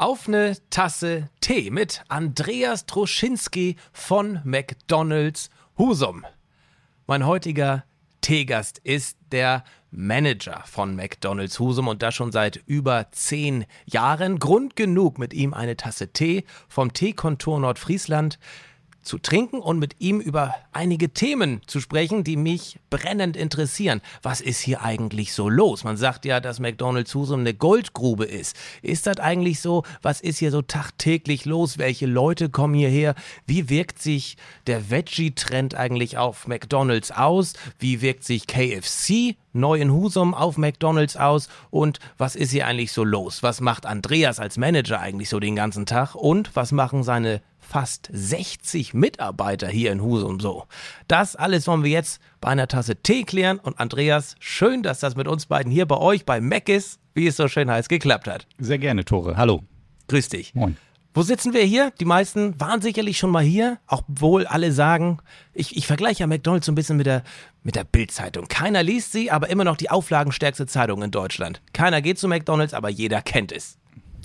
auf eine Tasse Tee mit Andreas Troschinski von McDonald's Husum. Mein heutiger Teegast ist der Manager von McDonald's Husum und das schon seit über zehn Jahren. Grund genug, mit ihm eine Tasse Tee vom Teekontor Nordfriesland zu trinken und mit ihm über einige Themen zu sprechen, die mich brennend interessieren. Was ist hier eigentlich so los? Man sagt ja, dass McDonald's Husum eine Goldgrube ist. Ist das eigentlich so? Was ist hier so tagtäglich los? Welche Leute kommen hierher? Wie wirkt sich der Veggie-Trend eigentlich auf McDonald's aus? Wie wirkt sich KFC neu in Husum auf McDonald's aus? Und was ist hier eigentlich so los? Was macht Andreas als Manager eigentlich so den ganzen Tag? Und was machen seine fast 60 Mitarbeiter hier in Husum so. Das alles wollen wir jetzt bei einer Tasse Tee klären. Und Andreas, schön, dass das mit uns beiden hier bei euch bei Mac ist, wie es so schön heißt, geklappt hat. Sehr gerne, Tore. Hallo. Grüß dich. Moin. Wo sitzen wir hier? Die meisten waren sicherlich schon mal hier, obwohl alle sagen, ich, ich vergleiche ja McDonalds so ein bisschen mit der, mit der Bild-Zeitung. Keiner liest sie, aber immer noch die auflagenstärkste Zeitung in Deutschland. Keiner geht zu McDonalds, aber jeder kennt es.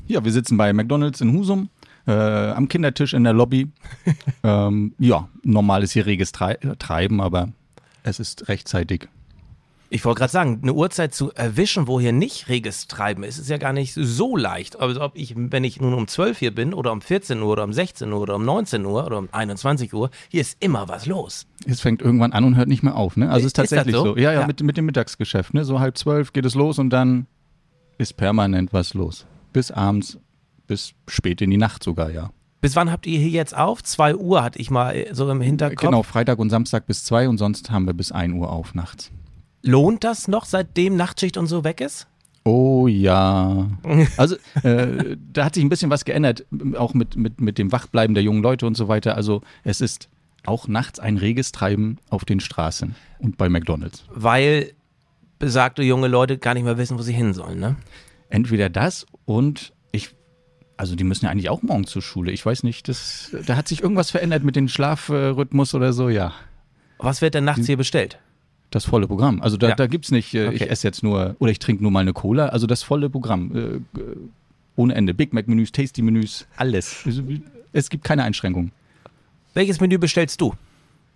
Ja, wir sitzen bei McDonalds in Husum äh, am Kindertisch in der Lobby. ähm, ja, normales hier reges Treiben, aber es ist rechtzeitig. Ich wollte gerade sagen, eine Uhrzeit zu erwischen, wo hier nicht reges Treiben ist, ist ja gar nicht so leicht. Also ob ich, wenn ich nun um 12 hier bin oder um 14 Uhr oder um 16 Uhr oder um 19 Uhr oder um 21 Uhr, hier ist immer was los. Es fängt irgendwann an und hört nicht mehr auf, ne? Also es ist tatsächlich ist so? so? Ja, ja, ja, Mit, mit dem Mittagsgeschäft, ne? So halb zwölf geht es los und dann ist permanent was los. Bis abends bis spät in die Nacht sogar, ja. Bis wann habt ihr hier jetzt auf? 2 Uhr hatte ich mal äh, so im Hinterkopf. Genau, Freitag und Samstag bis 2 und sonst haben wir bis 1 Uhr auf nachts. Lohnt das noch, seitdem Nachtschicht und so weg ist? Oh ja. Also äh, da hat sich ein bisschen was geändert, auch mit, mit, mit dem Wachbleiben der jungen Leute und so weiter. Also es ist auch nachts ein reges Treiben auf den Straßen und bei McDonalds. Weil besagte junge Leute gar nicht mehr wissen, wo sie hin sollen, ne? Entweder das und also die müssen ja eigentlich auch morgen zur Schule. Ich weiß nicht, das, da hat sich irgendwas verändert mit dem Schlafrhythmus oder so, ja. Was wird denn nachts hier bestellt? Das volle Programm. Also da, ja. da gibt es nicht, äh, okay. ich esse jetzt nur oder ich trinke nur mal eine Cola. Also das volle Programm. Äh, ohne Ende. Big Mac-Menüs, Tasty-Menüs, alles. Es gibt keine Einschränkungen. Welches Menü bestellst du?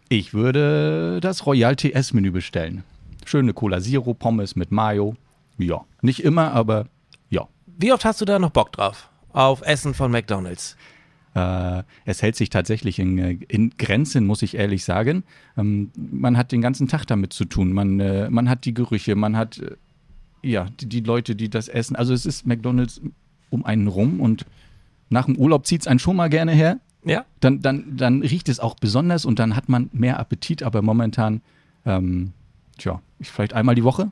Ich würde das Royal TS-Menü bestellen. Schöne Cola Zero, Pommes mit Mayo. Ja, nicht immer, aber ja. Wie oft hast du da noch Bock drauf? Auf Essen von McDonald's? Äh, es hält sich tatsächlich in, äh, in, Grenzen, muss ich ehrlich sagen. Ähm, man hat den ganzen Tag damit zu tun. Man, äh, man hat die Gerüche, man hat äh, ja die, die, Leute, die das essen. Also es ist McDonald's um einen rum und nach dem Urlaub zieht es einen schon mal gerne her. Ja. Dann, dann, dann riecht es auch besonders und dann hat man mehr Appetit, aber momentan, ähm, tja, vielleicht einmal die Woche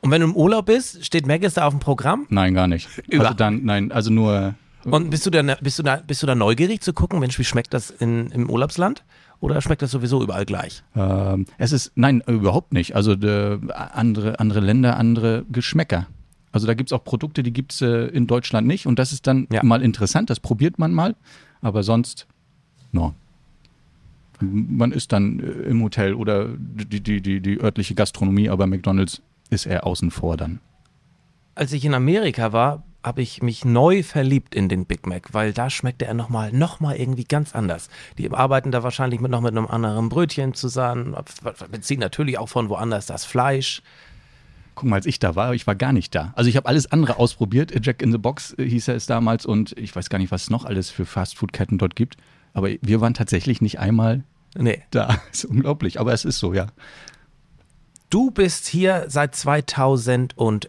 und wenn du im Urlaub bist, steht Maggis da auf dem Programm? Nein, gar nicht. Über also dann, nein, also nur. Und bist du da, bist du da, bist du da neugierig zu gucken, Mensch, wie schmeckt das in, im Urlaubsland? Oder schmeckt das sowieso überall gleich? Ähm, es ist, nein, überhaupt nicht. Also de, andere, andere Länder, andere Geschmäcker. Also da gibt es auch Produkte, die gibt es äh, in Deutschland nicht. Und das ist dann ja. mal interessant, das probiert man mal. Aber sonst, no. Man ist dann äh, im Hotel oder die, die, die, die örtliche Gastronomie, aber McDonalds ist er außen vor dann. Als ich in Amerika war, habe ich mich neu verliebt in den Big Mac, weil da schmeckte er nochmal noch mal irgendwie ganz anders. Die arbeiten da wahrscheinlich mit noch mit einem anderen Brötchen zusammen, beziehen natürlich auch von woanders das Fleisch. Guck mal, als ich da war, ich war gar nicht da. Also ich habe alles andere ausprobiert. Jack in the Box äh, hieß er es damals und ich weiß gar nicht, was es noch alles für Fastfood-Ketten dort gibt. Aber wir waren tatsächlich nicht einmal nee. da. Ist unglaublich, aber es ist so, ja. Du bist hier seit 2011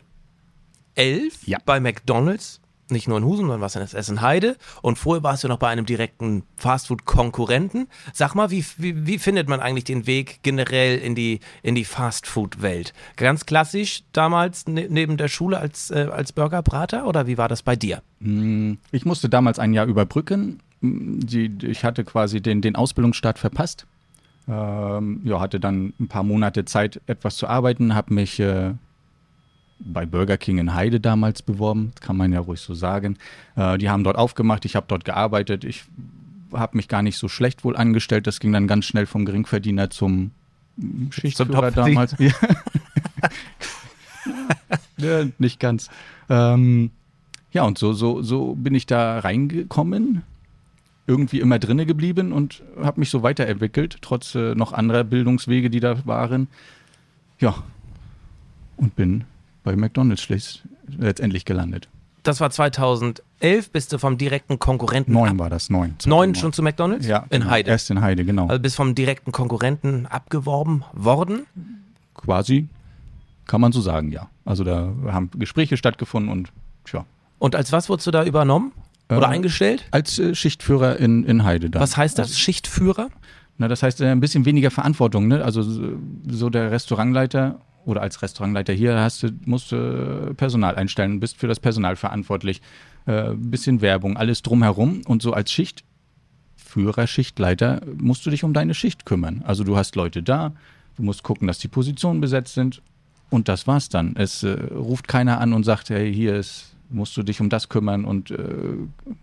ja. bei McDonald's. nicht nur in Husum, sondern warst in Essen-Heide und vorher warst du noch bei einem direkten Fastfood-Konkurrenten. Sag mal, wie, wie, wie, findet man eigentlich den Weg generell in die, in die Fastfood-Welt? Ganz klassisch damals ne, neben der Schule als, äh, als Burgerbrater oder wie war das bei dir? Hm, ich musste damals ein Jahr überbrücken. Die, ich hatte quasi den, den Ausbildungsstart verpasst. Ähm, ja, hatte dann ein paar Monate Zeit, etwas zu arbeiten, habe mich äh, bei Burger King in Heide damals beworben, kann man ja ruhig so sagen. Äh, die haben dort aufgemacht, ich habe dort gearbeitet. Ich habe mich gar nicht so schlecht wohl angestellt. Das ging dann ganz schnell vom Geringverdiener zum Schichtführer damals. Ja. ja, nicht ganz. Ähm, ja, und so, so, so bin ich da reingekommen, irgendwie immer drinne geblieben und habe mich so weiterentwickelt, trotz äh, noch anderer Bildungswege, die da waren. Ja, und bin bei McDonalds letztendlich gelandet. Das war 2011, bist du vom direkten Konkurrenten. Neun war das, neun. Neun schon zu McDonalds? Ja. In genau, Heide. Erst in Heide, genau. Also bist vom direkten Konkurrenten abgeworben worden? Quasi, kann man so sagen, ja. Also da haben Gespräche stattgefunden und tja. Und als was wurdest du da übernommen? Oder äh, eingestellt? Als äh, Schichtführer in, in Heide dann. Was heißt das, also, Schichtführer? Na, das heißt äh, ein bisschen weniger Verantwortung, ne? Also so der Restaurantleiter oder als Restaurantleiter hier hast du, musst du Personal einstellen, bist für das Personal verantwortlich, äh, bisschen Werbung, alles drumherum und so als Schichtführer, Schichtleiter musst du dich um deine Schicht kümmern. Also du hast Leute da, du musst gucken, dass die Positionen besetzt sind und das war's dann. Es äh, ruft keiner an und sagt, hey, hier ist musst du dich um das kümmern und äh,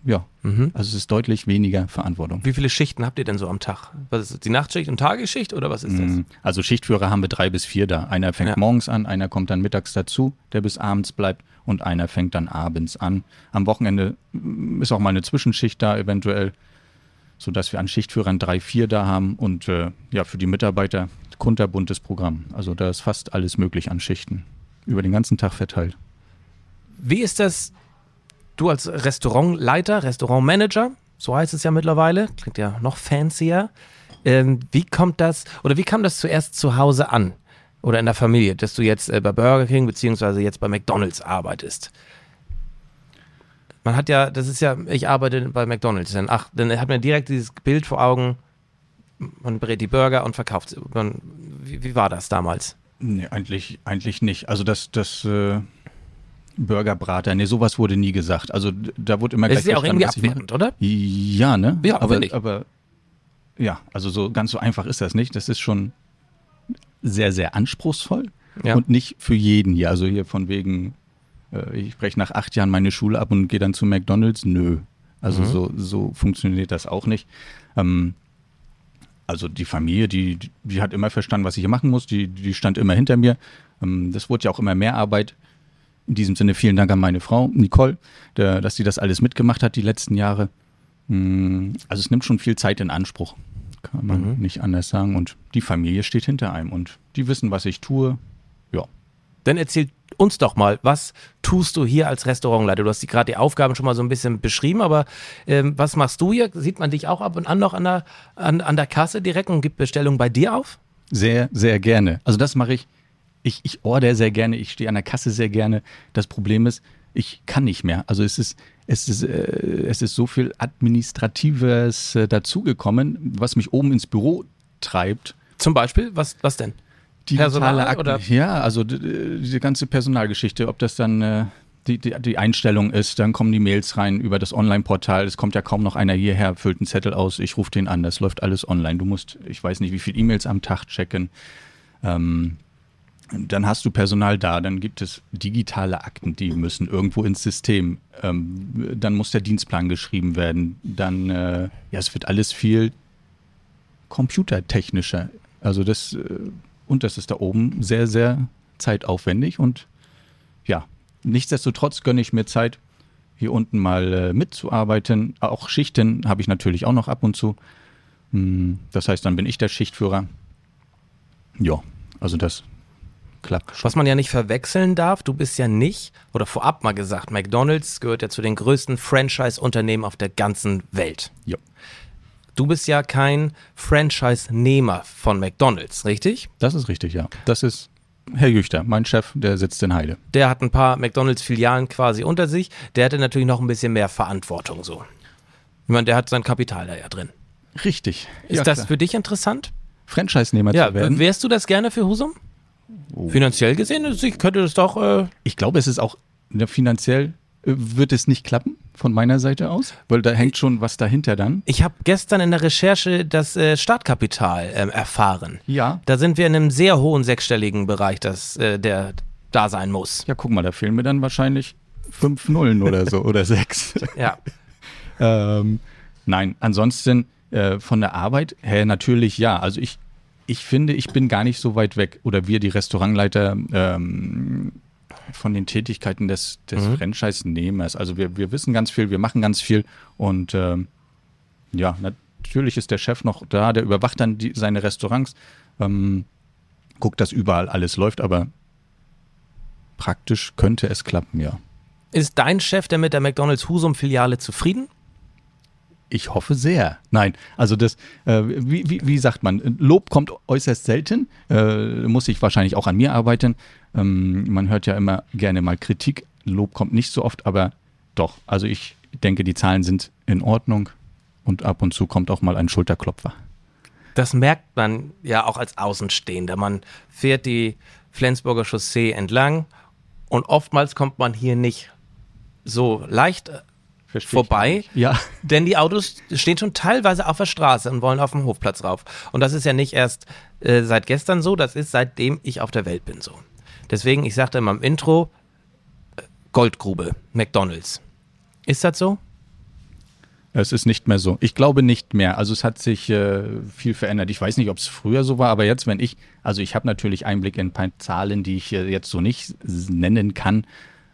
ja, mhm. also es ist deutlich weniger Verantwortung. Wie viele Schichten habt ihr denn so am Tag? Was ist das, die Nachtschicht und Tagesschicht oder was ist das? Mhm. Also Schichtführer haben wir drei bis vier da. Einer fängt ja. morgens an, einer kommt dann mittags dazu, der bis abends bleibt und einer fängt dann abends an. Am Wochenende mm, ist auch mal eine Zwischenschicht da eventuell, sodass wir an Schichtführern drei, vier da haben und äh, ja, für die Mitarbeiter kunterbuntes Programm. Also da ist fast alles möglich an Schichten. Über den ganzen Tag verteilt. Wie ist das, du als Restaurantleiter, Restaurantmanager, so heißt es ja mittlerweile, klingt ja noch fancier. Ähm, wie kommt das, oder wie kam das zuerst zu Hause an? Oder in der Familie, dass du jetzt äh, bei Burger King beziehungsweise jetzt bei McDonalds arbeitest? Man hat ja, das ist ja, ich arbeite bei McDonalds, dann, ach, dann hat man direkt dieses Bild vor Augen, man brät die Burger und verkauft sie. Wie, wie, war das damals? Nee, eigentlich, eigentlich nicht. Also das, das, äh, Burgerbrater, nee, sowas wurde nie gesagt. Also da wurde immer das gleich. Das ist ja auch irgendwie abwertend, oder? Ja, ne? Ja, aber, aber ja, also so ganz so einfach ist das nicht. Das ist schon sehr, sehr anspruchsvoll ja. und nicht für jeden hier. Also hier von wegen, äh, ich breche nach acht Jahren meine Schule ab und gehe dann zu McDonalds. Nö. Also mhm. so, so funktioniert das auch nicht. Ähm, also die Familie, die, die hat immer verstanden, was ich hier machen muss. Die, die stand immer hinter mir. Ähm, das wurde ja auch immer mehr Arbeit. In diesem Sinne vielen Dank an meine Frau, Nicole, der, dass sie das alles mitgemacht hat die letzten Jahre. Hm, also es nimmt schon viel Zeit in Anspruch, kann man mhm. nicht anders sagen. Und die Familie steht hinter einem und die wissen, was ich tue. Ja. Dann erzähl uns doch mal, was tust du hier als Restaurantleiter? Du hast gerade die Aufgaben schon mal so ein bisschen beschrieben, aber ähm, was machst du hier? Sieht man dich auch ab und an noch an der, an, an der Kasse direkt und gibt Bestellungen bei dir auf? Sehr, sehr gerne. Also das mache ich ich, ich order sehr gerne, ich stehe an der Kasse sehr gerne. Das Problem ist, ich kann nicht mehr. Also es ist, es ist, äh, es ist so viel Administratives äh, dazugekommen, was mich oben ins Büro treibt. Zum Beispiel? Was, was denn? Digitale Akten. Oder? Ja, also diese ganze Personalgeschichte, ob das dann äh, die, die, die, Einstellung ist, dann kommen die Mails rein über das Online-Portal. Es kommt ja kaum noch einer hierher, füllt einen Zettel aus, ich rufe den an, das läuft alles online. Du musst, ich weiß nicht, wie viele E-Mails am Tag checken. Ähm, dann hast du Personal da, dann gibt es digitale Akten, die müssen irgendwo ins System. Ähm, dann muss der Dienstplan geschrieben werden. Dann, äh, ja, es wird alles viel computertechnischer. Also das, äh, und das ist da oben sehr, sehr zeitaufwendig. Und ja, nichtsdestotrotz gönne ich mir Zeit, hier unten mal äh, mitzuarbeiten. Auch Schichten habe ich natürlich auch noch ab und zu. Hm, das heißt, dann bin ich der Schichtführer. Ja, also das, klappt. Was man ja nicht verwechseln darf, du bist ja nicht, oder vorab mal gesagt, McDonald's gehört ja zu den größten Franchise-Unternehmen auf der ganzen Welt. Ja. Du bist ja kein Franchise-Nehmer von McDonald's, richtig? Das ist richtig, ja. Das ist Herr Jüchter, mein Chef, der sitzt in Heide. Der hat ein paar McDonalds-Filialen quasi unter sich. Der hatte natürlich noch ein bisschen mehr Verantwortung so. Ich meine, der hat sein Kapital da ja drin. Richtig. Ist Ja, das klar. für dich interessant? Franchise-Nehmer Ja, zu werden? wärst du das gerne für Husum? Finanziell gesehen ich könnte das doch. Äh, Ich glaube, es ist auch finanziell äh, wird es nicht klappen von meiner Seite aus, weil da hängt schon was dahinter dann. ich habe gestern in der Recherche das äh, Startkapital ähm, erfahren. Ja. Da sind wir in einem sehr hohen sechsstelligen Bereich, das äh, der da sein muss. Ja, guck mal, da fehlen mir dann wahrscheinlich fünf Nullen oder so oder sechs. Ja. ähm, nein, ansonsten äh, von der Arbeit her natürlich ja. Also ich, ich finde, ich bin gar nicht so weit weg oder wir, die Restaurantleiter, ähm, von den Tätigkeiten des, des Franchise-Nehmers. Also wir, wir wissen ganz viel, wir machen ganz viel und ähm, ja, natürlich ist der Chef noch da, der überwacht dann die, seine Restaurants, ähm, guckt, dass überall alles läuft, aber praktisch könnte es klappen, ja. Ist dein Chef, der mit der McDonalds Husum-Filiale zufrieden? Ich hoffe sehr. Nein, also das, äh, wie, wie, wie sagt man, Lob kommt äußerst selten, äh, muss ich wahrscheinlich auch an mir arbeiten. Ähm, man hört ja immer gerne mal Kritik, Lob kommt nicht so oft, aber doch, also ich denke, die Zahlen sind in Ordnung und ab und zu kommt auch mal ein Schulterklopfer. Das merkt man ja auch als Außenstehender. Man fährt die Flensburger Chaussee entlang und oftmals kommt man hier nicht so leicht äh, vorbei, Ja, denn die Autos stehen schon teilweise auf der Straße und wollen auf dem Hofplatz rauf. Und das ist ja nicht erst äh, seit gestern so, das ist seitdem ich auf der Welt bin so. Deswegen, ich sagte immer im Intro, äh, Goldgrube, McDonalds. Ist das so? es ist nicht mehr so. Ich glaube nicht mehr. Also es hat sich äh, viel verändert. Ich weiß nicht, ob es früher so war, aber jetzt, wenn ich, also ich habe natürlich Einblick in ein paar Zahlen, die ich äh, jetzt so nicht nennen kann.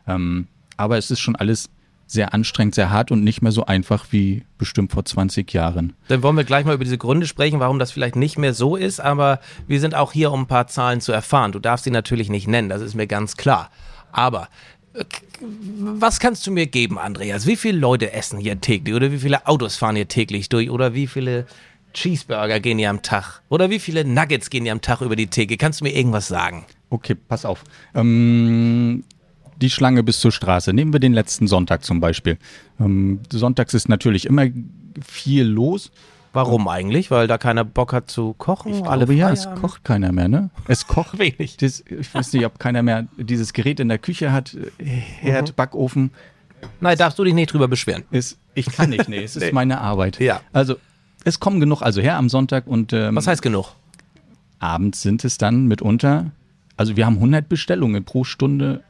Ähm, aber es ist schon alles sehr anstrengend, sehr hart und nicht mehr so einfach wie bestimmt vor 20 Jahren. Dann wollen wir gleich mal über diese Gründe sprechen, warum das vielleicht nicht mehr so ist, aber wir sind auch hier, um ein paar Zahlen zu erfahren. Du darfst sie natürlich nicht nennen, das ist mir ganz klar. Aber äh, was kannst du mir geben, Andreas? Wie viele Leute essen hier täglich oder wie viele Autos fahren hier täglich durch oder wie viele Cheeseburger gehen hier am Tag oder wie viele Nuggets gehen hier am Tag über die Theke? Kannst du mir irgendwas sagen? Okay, pass auf. Ähm, die Schlange bis zur Straße. Nehmen wir den letzten Sonntag zum Beispiel. Ähm, sonntags ist natürlich immer viel los. Warum eigentlich? Weil da keiner Bock hat zu kochen? Ich alle glaube, ja, es kocht keiner mehr, ne? Es kocht Wenig. Das, ich weiß nicht, ob keiner mehr dieses Gerät in der Küche hat. äh, Herd, Mhm. Backofen. Nein, darfst du dich nicht drüber beschweren. Ist, ich kann nicht, nee, es ist meine Arbeit. Ja. Also, es kommen genug also her am Sonntag und ähm, Was heißt genug? abends sind es dann mitunter, also wir haben 100 Bestellungen pro Stunde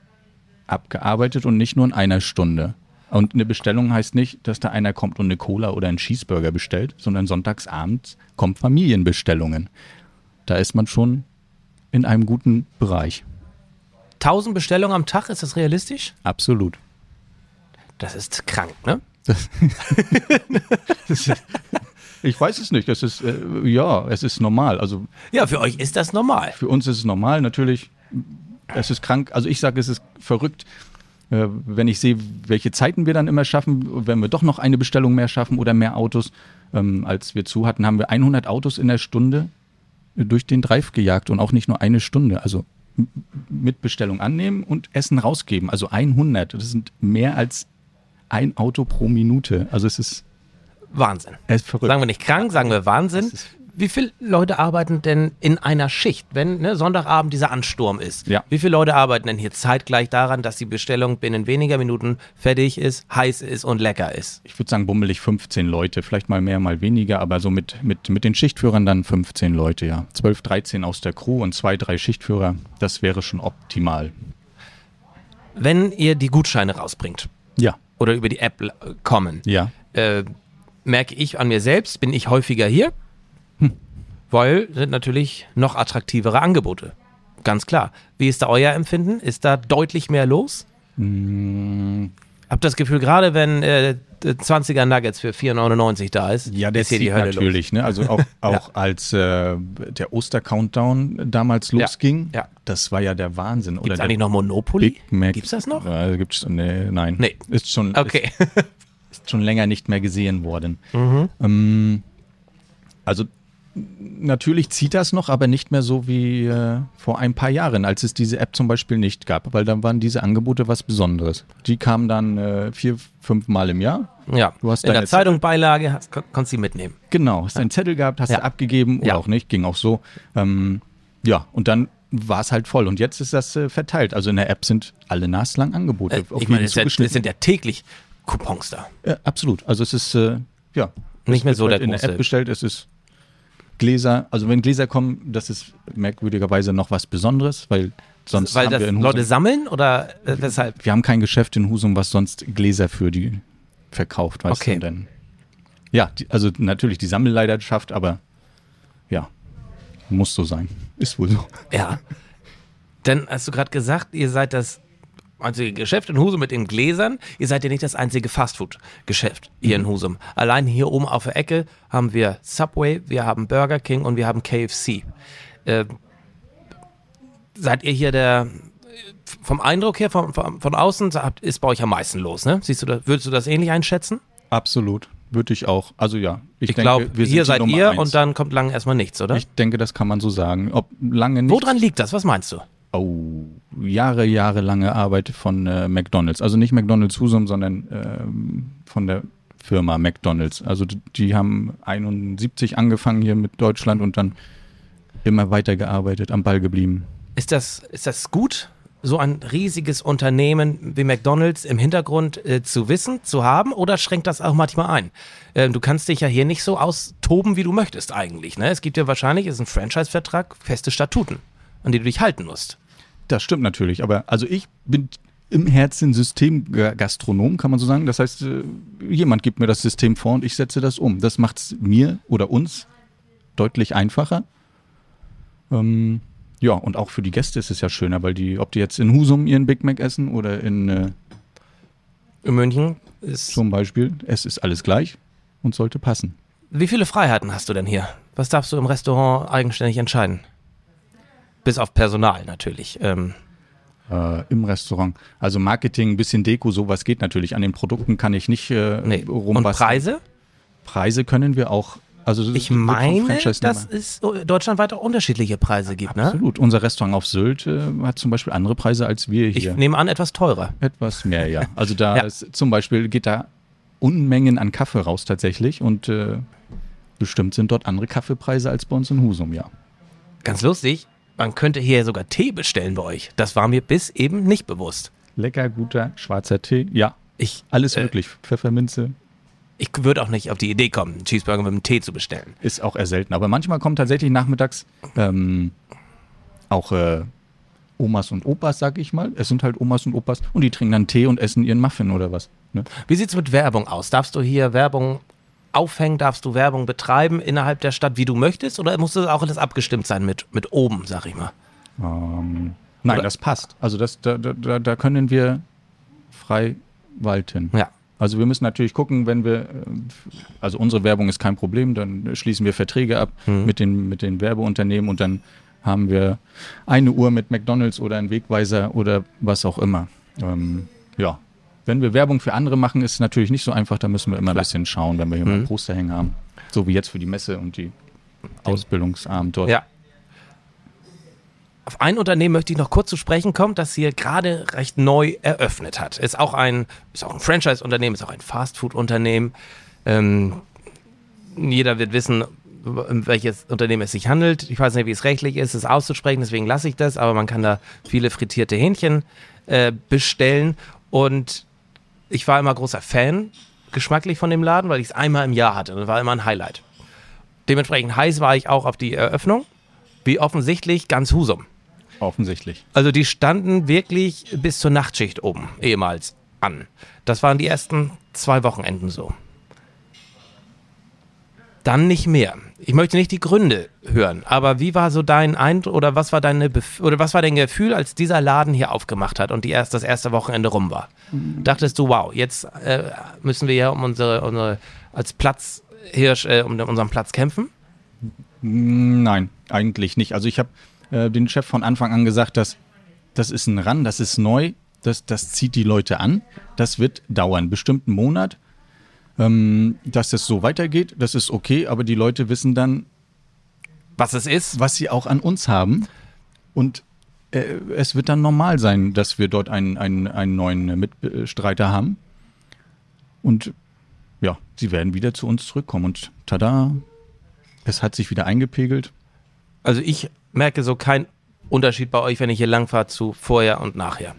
abgearbeitet und nicht nur in einer Stunde. Und eine Bestellung heißt nicht, dass da einer kommt und eine Cola oder einen Cheeseburger bestellt, sondern sonntagsabends kommen Familienbestellungen. Da ist man schon in einem guten Bereich. 1000 Bestellungen am Tag, ist das realistisch? Absolut. Das ist krank, ne? Ich weiß es nicht. Es ist, äh, ja, es ist normal. Also Ja, für euch ist das normal. für uns ist es normal. Natürlich, es ist krank. Also ich sage, es ist verrückt, äh, wenn ich sehe, welche Zeiten wir dann immer schaffen. Wenn wir doch noch eine Bestellung mehr schaffen oder mehr Autos. Ähm, als wir zu hatten, haben wir 100 Autos in der Stunde durch den Drive gejagt und auch nicht nur eine Stunde. Also mit Bestellung annehmen und Essen rausgeben. Also 100. Das sind mehr als ein Auto pro Minute. Also es ist, Wahnsinn. es ist verrückt. Sagen wir nicht krank, sagen wir Wahnsinn. Wie viele Leute arbeiten denn in einer Schicht, wenn ne, Sonntagabend dieser Ansturm ist? Ja. Wie viele Leute arbeiten denn hier zeitgleich daran, dass die Bestellung binnen weniger Minuten fertig ist, heiß ist und lecker ist? ich würde sagen, bummelig 15 Leute, vielleicht mal mehr, mal weniger, aber so mit, mit, mit den Schichtführern dann 15 Leute, ja. 12, 13 aus der Crew und zwei, drei Schichtführer, das wäre schon optimal. Wenn ihr die Gutscheine rausbringt Ja, oder über die App äh, kommen, ja. äh, merke ich an mir selbst, bin ich häufiger hier, weil sind natürlich noch attraktivere Angebote. Ganz klar. Wie ist da euer Empfinden? Ist da deutlich mehr los? Hab das Gefühl, gerade wenn äh, 20er Nuggets für 4,99 da ist, Ja, der ist hier die Hölle natürlich, ne? Also auch, auch als äh, der Oster-Countdown damals Ja, losging, ja. das war ja der Wahnsinn. los. Gibt's der eigentlich noch Monopoly? Big Mac. Gibt's das noch? Ja, gibt's, nee, nein. Nee. Ist schon, Okay. ist schon länger nicht mehr gesehen worden. Mhm. Ähm, also natürlich zieht das noch, aber nicht mehr so wie äh, vor ein paar Jahren, als es diese App zum Beispiel nicht gab, weil dann waren diese Angebote was Besonderes. Die kamen dann äh, vier, fünf Mal im Jahr. Ja, Du hast in der Zeitung Beilage hast, kon konntest du sie mitnehmen. Genau, hast einen Zettel gehabt, hast Ja. du abgegeben oder Ja. auch nicht, ging auch so. Ähm, ja, und dann war es halt voll. Und jetzt ist das äh, verteilt. Also in der App sind alle naslang Angebote. Äh, ich meine, es, ja- sind ja täglich Coupons da. Ja, absolut. Also es ist, äh, ja. Nicht mehr so der halt in der große- App bestellt, es ist Gläser. Also wenn Gläser kommen, das ist merkwürdigerweise noch was Besonderes, weil sonst Weil haben wir in Husum, Leute sammeln oder äh, weshalb? wir haben kein Geschäft in Husum, was sonst Gläser für die verkauft, weißt Okay. du? Denn, ja, die, also natürlich die Sammelleidenschaft, aber ja, muss so sein. Ist wohl so. Ja. Denn hast du gerade gesagt, ihr seid das einzige Geschäft in Husum mit den Gläsern. Ihr seid ja nicht das einzige Fastfood-Geschäft hier in Husum. Allein hier oben auf der Ecke haben wir Subway, wir haben Burger King und wir haben KFC. Äh, seid ihr hier der vom Eindruck her, von, von, von außen, ist bei euch am meisten los, ne? Siehst du das, würdest du das ähnlich einschätzen? Absolut. Würde ich auch. Also ja, ich, Ich denke, glaube, wir sind hier seid Nummer ihr eins. und dann kommt lange erstmal nichts, oder? Ich denke, das kann man so sagen. Ob lange nicht. Woran liegt das? Was meinst du? Oh, Jahre, jahrelange Arbeit von äh, McDonalds. Also nicht McDonalds Husum, sondern ähm, von der Firma McDonalds. Also die, haben 71 angefangen hier mit Deutschland und dann immer weitergearbeitet, am Ball geblieben. Ist das, ist das gut, so ein riesiges Unternehmen wie McDonalds im Hintergrund äh, zu wissen, zu haben, oder schränkt das auch manchmal ein? Ähm, du kannst dich ja hier nicht so austoben, wie du möchtest eigentlich. Ne? Es gibt ja wahrscheinlich, ist ein Franchise-Vertrag, feste Statuten, an die du dich halten musst. Das stimmt natürlich, aber also ich bin im Herzen Systemgastronom, kann man so sagen. Das heißt, äh, jemand gibt mir das System vor und ich setze das um. Das macht es mir oder uns deutlich einfacher. Ähm, ja, und auch für die Gäste ist es ja schöner, weil die, ob die jetzt in Husum ihren Big Mac essen oder in äh, In München ist. zum Beispiel, es ist alles gleich und sollte passen. Wie viele Freiheiten hast du denn hier? Was darfst du im Restaurant eigenständig entscheiden? Bis auf Personal natürlich. Ähm, Äh, Im Restaurant. Also Marketing, ein bisschen Deko, sowas geht natürlich. An den Produkten kann ich nicht äh, nee. Und rumbasteln. Preise? Preise können wir auch. Also Ich meine, dass es deutschlandweit auch unterschiedliche Preise gibt, ne? Absolut. Unser Restaurant auf Sylt äh, hat zum Beispiel andere Preise als wir Ich hier. nehme an, etwas teurer. Etwas mehr, ja. Also da Ja. ist zum Beispiel geht da Unmengen an Kaffee raus tatsächlich und äh, bestimmt sind dort andere Kaffeepreise als bei uns in Husum, ja. Ganz lustig, man könnte hier sogar Tee bestellen bei euch. Das war mir bis eben nicht bewusst. Lecker, guter, schwarzer Tee, ja. Ich, Alles Äh. möglich. Pfefferminze ich würde auch nicht auf die Idee kommen, einen Cheeseburger mit einem Tee zu bestellen. ist auch eher selten. Aber manchmal kommen tatsächlich nachmittags ähm, auch äh, Omas und Opas, sag ich mal. Es sind halt Omas und Opas und die trinken dann Tee und essen ihren Muffin oder was. Ne? Wie sieht's mit Werbung aus? Darfst du hier Werbung aufhängen? Darfst du Werbung betreiben innerhalb der Stadt, wie du möchtest? Oder muss das auch alles abgestimmt sein mit, mit oben, sag ich mal? Ähm, nein, Oder- das passt. Also das, da, da, da können wir frei walten. Ja. Also wir müssen natürlich gucken, wenn wir, äh, also unsere Werbung ist kein Problem, dann schließen wir Verträge ab Mhm. mit, den, mit den Werbeunternehmen und dann haben wir eine Uhr mit McDonalds oder einen Wegweiser oder was auch immer. Ähm, ja, wenn wir Werbung für andere machen, ist es natürlich nicht so einfach, da müssen wir immer ein bisschen schauen, wenn wir hier mal Mhm. ein Poster hängen haben. So wie jetzt für die Messe und die Ausbildungsabend dort. Ja. Auf ein Unternehmen möchte ich noch kurz zu sprechen kommen, das hier gerade recht neu eröffnet hat. Ist auch ein, ist auch ein Franchise-Unternehmen, ist auch ein Fastfood-Unternehmen. Ähm, jeder wird wissen, um welches Unternehmen es sich handelt. Ich weiß nicht, wie es rechtlich ist, es auszusprechen, deswegen lasse ich das, aber man kann da viele frittierte Hähnchen äh, bestellen. Und ich war immer großer Fan, geschmacklich von dem Laden, weil ich es einmal im Jahr hatte. Das war immer ein Highlight. Dementsprechend heiß war ich auch auf die Eröffnung. Wie offensichtlich ganz Husum. Offensichtlich. Also die standen wirklich bis zur Nachtschicht oben, ehemals an. Das waren die ersten zwei Wochenenden so. Dann nicht mehr. Ich möchte nicht die Gründe hören, aber wie war so dein Eindruck oder was war deine Bef oder was war dein Gefühl, als dieser Laden hier aufgemacht hat und die erst das erste Wochenende rum war? Dachtest du, wow, jetzt äh, müssen wir ja um unsere, unsere als Platzhirsch äh, um unseren Platz kämpfen? Nein, eigentlich nicht. Also ich habe äh, den Chef von Anfang an gesagt, dass das ist ein Ran, das ist neu, das, das zieht die Leute an. Das wird dauern, bestimmt einen Monat. Ähm, dass das so weitergeht, das ist okay, aber die Leute wissen dann, was es ist. Was sie auch an uns haben. Und äh, es wird dann normal sein, dass wir dort einen, einen, einen neuen Mitstreiter haben. Und ja, sie werden wieder zu uns zurückkommen. Und tada, es hat sich wieder eingepegelt. Also ich merke so keinen Unterschied bei euch, wenn ich hier langfahre zu vorher und nachher.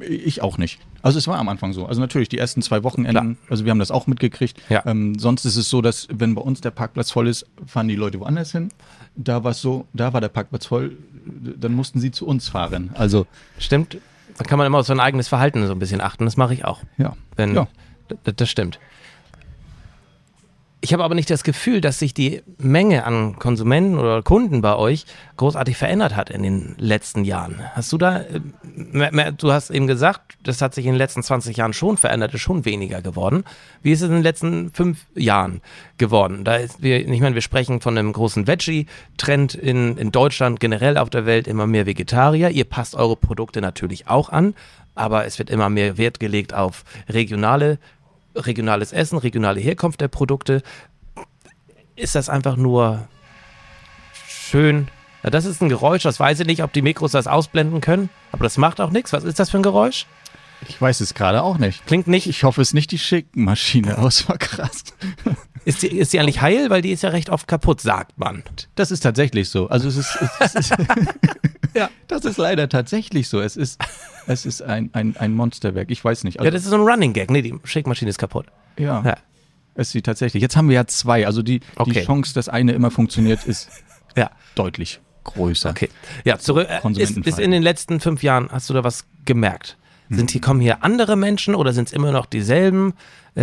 Ich auch nicht. Also es war am Anfang so. Also natürlich die ersten zwei Wochenenden, also wir haben das auch mitgekriegt. Ja. Ähm, sonst ist es so, dass wenn bei uns der Parkplatz voll ist, fahren die Leute woanders hin. Da war es so, da war der Parkplatz voll, dann mussten sie zu uns fahren. Also Stimmt. Da kann man immer auf sein eigenes Verhalten so ein bisschen achten. Das mache ich auch. ja. Wenn, ja. das stimmt. Ich habe aber nicht das Gefühl, dass sich die Menge an Konsumenten oder Kunden bei euch großartig verändert hat in den letzten Jahren. Hast du da, äh, du hast eben gesagt, das hat sich in den letzten 20 Jahren schon verändert, ist schon weniger geworden. Wie ist es in den letzten fünf Jahren geworden? Da ist, wir, ich meine, wir sprechen von einem großen Veggie-Trend in, in Deutschland, generell auf der Welt, immer mehr Vegetarier. Ihr passt eure Produkte natürlich auch an, aber es wird immer mehr Wert gelegt auf regionale regionales Essen, regionale Herkunft der Produkte. Ist das einfach nur schön? Ja, das ist ein Geräusch, das weiß ich nicht, ob die Mikros das ausblenden können, aber das macht auch nichts. Was ist das für ein Geräusch? Ich weiß es gerade auch nicht. Klingt nicht. Ich hoffe, es ist nicht die Schickmaschine aus war krass. Ist die, ist die eigentlich heil? Weil die ist ja recht oft kaputt, sagt man. Das ist tatsächlich so. Also es ist, es ist Ja. das ist leider tatsächlich so. Es ist, es ist ein, ein, ein Monsterwerk. Ich weiß nicht. Also, Ja, das ist so ein Running Gag. Nee, die Shake-Maschine ist kaputt. ja, Ja. es ist sie tatsächlich. Jetzt haben wir ja zwei. Also die, Okay. die Chance, dass eine immer funktioniert, ist Ja. deutlich größer. Okay. Ja, zurück. Äh, ist, ist in den letzten fünf Jahren, hast du da was gemerkt? Sind hier, kommen hier andere Menschen oder sind es immer noch dieselben? Äh,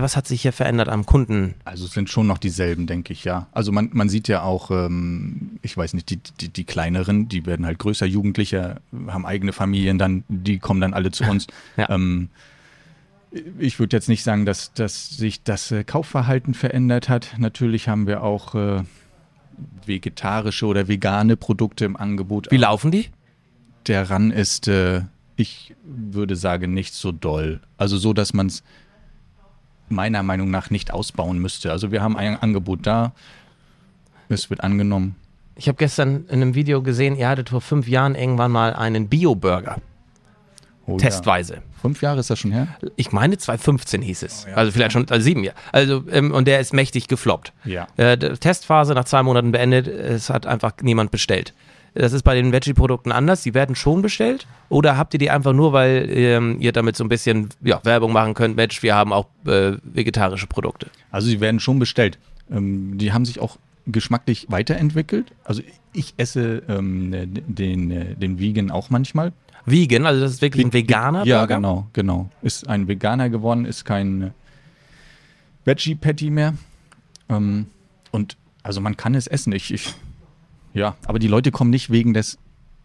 was hat sich hier verändert am Kunden? Also es sind schon noch dieselben, denke ich, ja. Also man, man sieht ja auch, ähm, ich weiß nicht, die, die, die kleineren, die werden halt größer, Jugendliche, haben eigene Familien, dann, die kommen dann alle zu uns. Ja. ähm, ich würde jetzt nicht sagen, dass, dass sich das äh, Kaufverhalten verändert hat. Natürlich haben wir auch äh, vegetarische oder vegane Produkte im Angebot. Wie laufen die? Der Ran ist, äh, ich würde sagen, nicht so doll. Also so, dass man es meiner Meinung nach nicht ausbauen müsste. Also wir haben ein Angebot da, es wird angenommen. Ich habe gestern in einem Video gesehen, ihr hattet vor fünf Jahren irgendwann mal einen Bio-Burger. Oh, Testweise. Ja. Fünf Jahre ist das schon her? Ich meine 2015 hieß es. Also vielleicht schon also sieben Jahre. Also, ähm, und der ist mächtig gefloppt. Ja. Äh, Testphase nach zwei Monaten beendet. Es hat einfach niemand bestellt. Das ist bei den Veggie-Produkten anders. Die werden schon bestellt. Oder habt ihr die einfach nur, weil ähm, ihr damit so ein bisschen ja, Werbung machen könnt? Mensch, wir haben auch äh, vegetarische Produkte. Also sie werden schon bestellt. Ähm, die haben sich auch geschmacklich weiterentwickelt. Also ich esse ähm, den, äh, den Vegan auch manchmal. Vegan, also das ist wirklich ein veganer Ja, Burger? genau, genau. Ist ein Veganer geworden, ist kein Veggie-Patty mehr. Ähm, und also man kann es essen. Ich, ich, ja, aber die Leute kommen nicht wegen des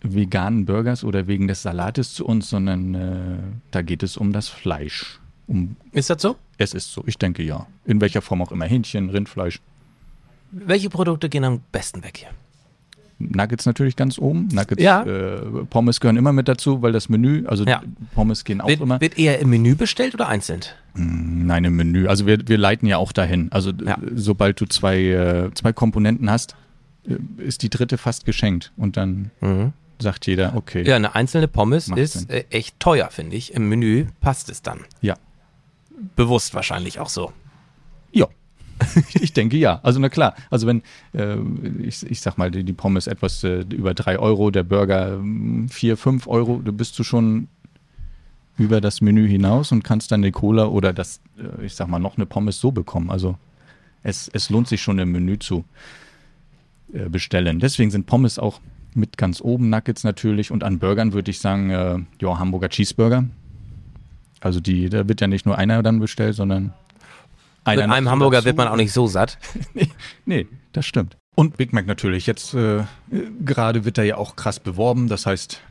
veganen Burgers oder wegen des Salates zu uns, sondern äh, da geht es um das Fleisch. Um, Ist das so? es ist so, ich denke ja. In welcher Form auch immer. Hähnchen, Rindfleisch. Welche Produkte gehen am besten weg hier? Nuggets natürlich ganz oben. Nuggets, Ja. äh, Pommes gehören immer mit dazu, weil das Menü, also Ja. Pommes gehen auch Wird, immer. wird eher im Menü bestellt oder einzeln? Nein, im Menü. Also wir, wir leiten ja auch dahin. Also Ja. sobald du zwei, äh, zwei Komponenten hast, ist die dritte fast geschenkt. Und dann sagt jeder, okay. Ja, eine einzelne Pommes ist Sinn. äh, echt teuer, finde ich. Im Menü passt es dann. Ja. Bewusst wahrscheinlich auch so. Ja. ich denke ja. Also na klar. Also wenn, äh, ich, ich sag mal, die, die Pommes etwas äh, über drei Euro, der Burger ähm, vier, fünf Euro, du bist du schon über das Menü hinaus und kannst dann eine Cola oder das, äh, ich sag mal, noch eine Pommes so bekommen. Also es, es lohnt sich schon im Menü zu äh, bestellen. Deswegen sind Pommes auch mit ganz oben, Nuggets natürlich und an Burgern würde ich sagen, äh, ja, Hamburger Cheeseburger. Also die, da wird ja nicht nur einer dann bestellt, sondern einer Mit einem Hamburger dazu. wird man auch nicht so satt. Nee, das stimmt. Und Big Mac natürlich. Jetzt äh, gerade wird er ja auch krass beworben. Das heißt,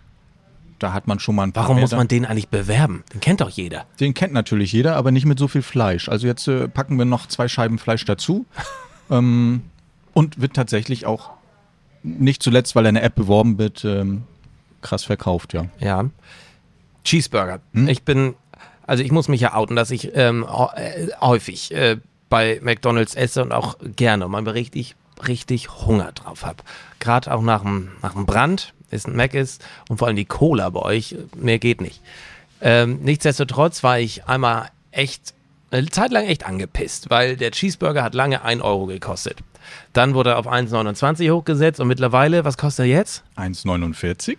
da hat man schon mal ein paar Warum muss man den eigentlich bewerben? Den kennt doch jeder. Den kennt natürlich jeder, aber nicht mit so viel Fleisch. Also jetzt äh, packen wir noch zwei Scheiben Fleisch dazu. ähm, und wird tatsächlich auch nicht zuletzt, weil in der App beworben wird, ähm, krass verkauft, ja. Ja. Cheeseburger. Hm? Ich bin, also ich muss mich ja outen, dass ich ähm, äh, häufig äh, bei McDonalds esse und auch gerne. Und man berichtet, ich richtig Hunger drauf habe. Gerade auch nach dem, nach dem Brand, ist ein Mac ist und vor allem die Cola bei euch, mehr geht nicht. Ähm, nichtsdestotrotz war ich einmal echt, eine Zeit lang echt angepisst, weil der Cheeseburger hat lange 1 Euro gekostet. Dann wurde er auf 1,29 hochgesetzt und mittlerweile, was kostet er jetzt? 1,49?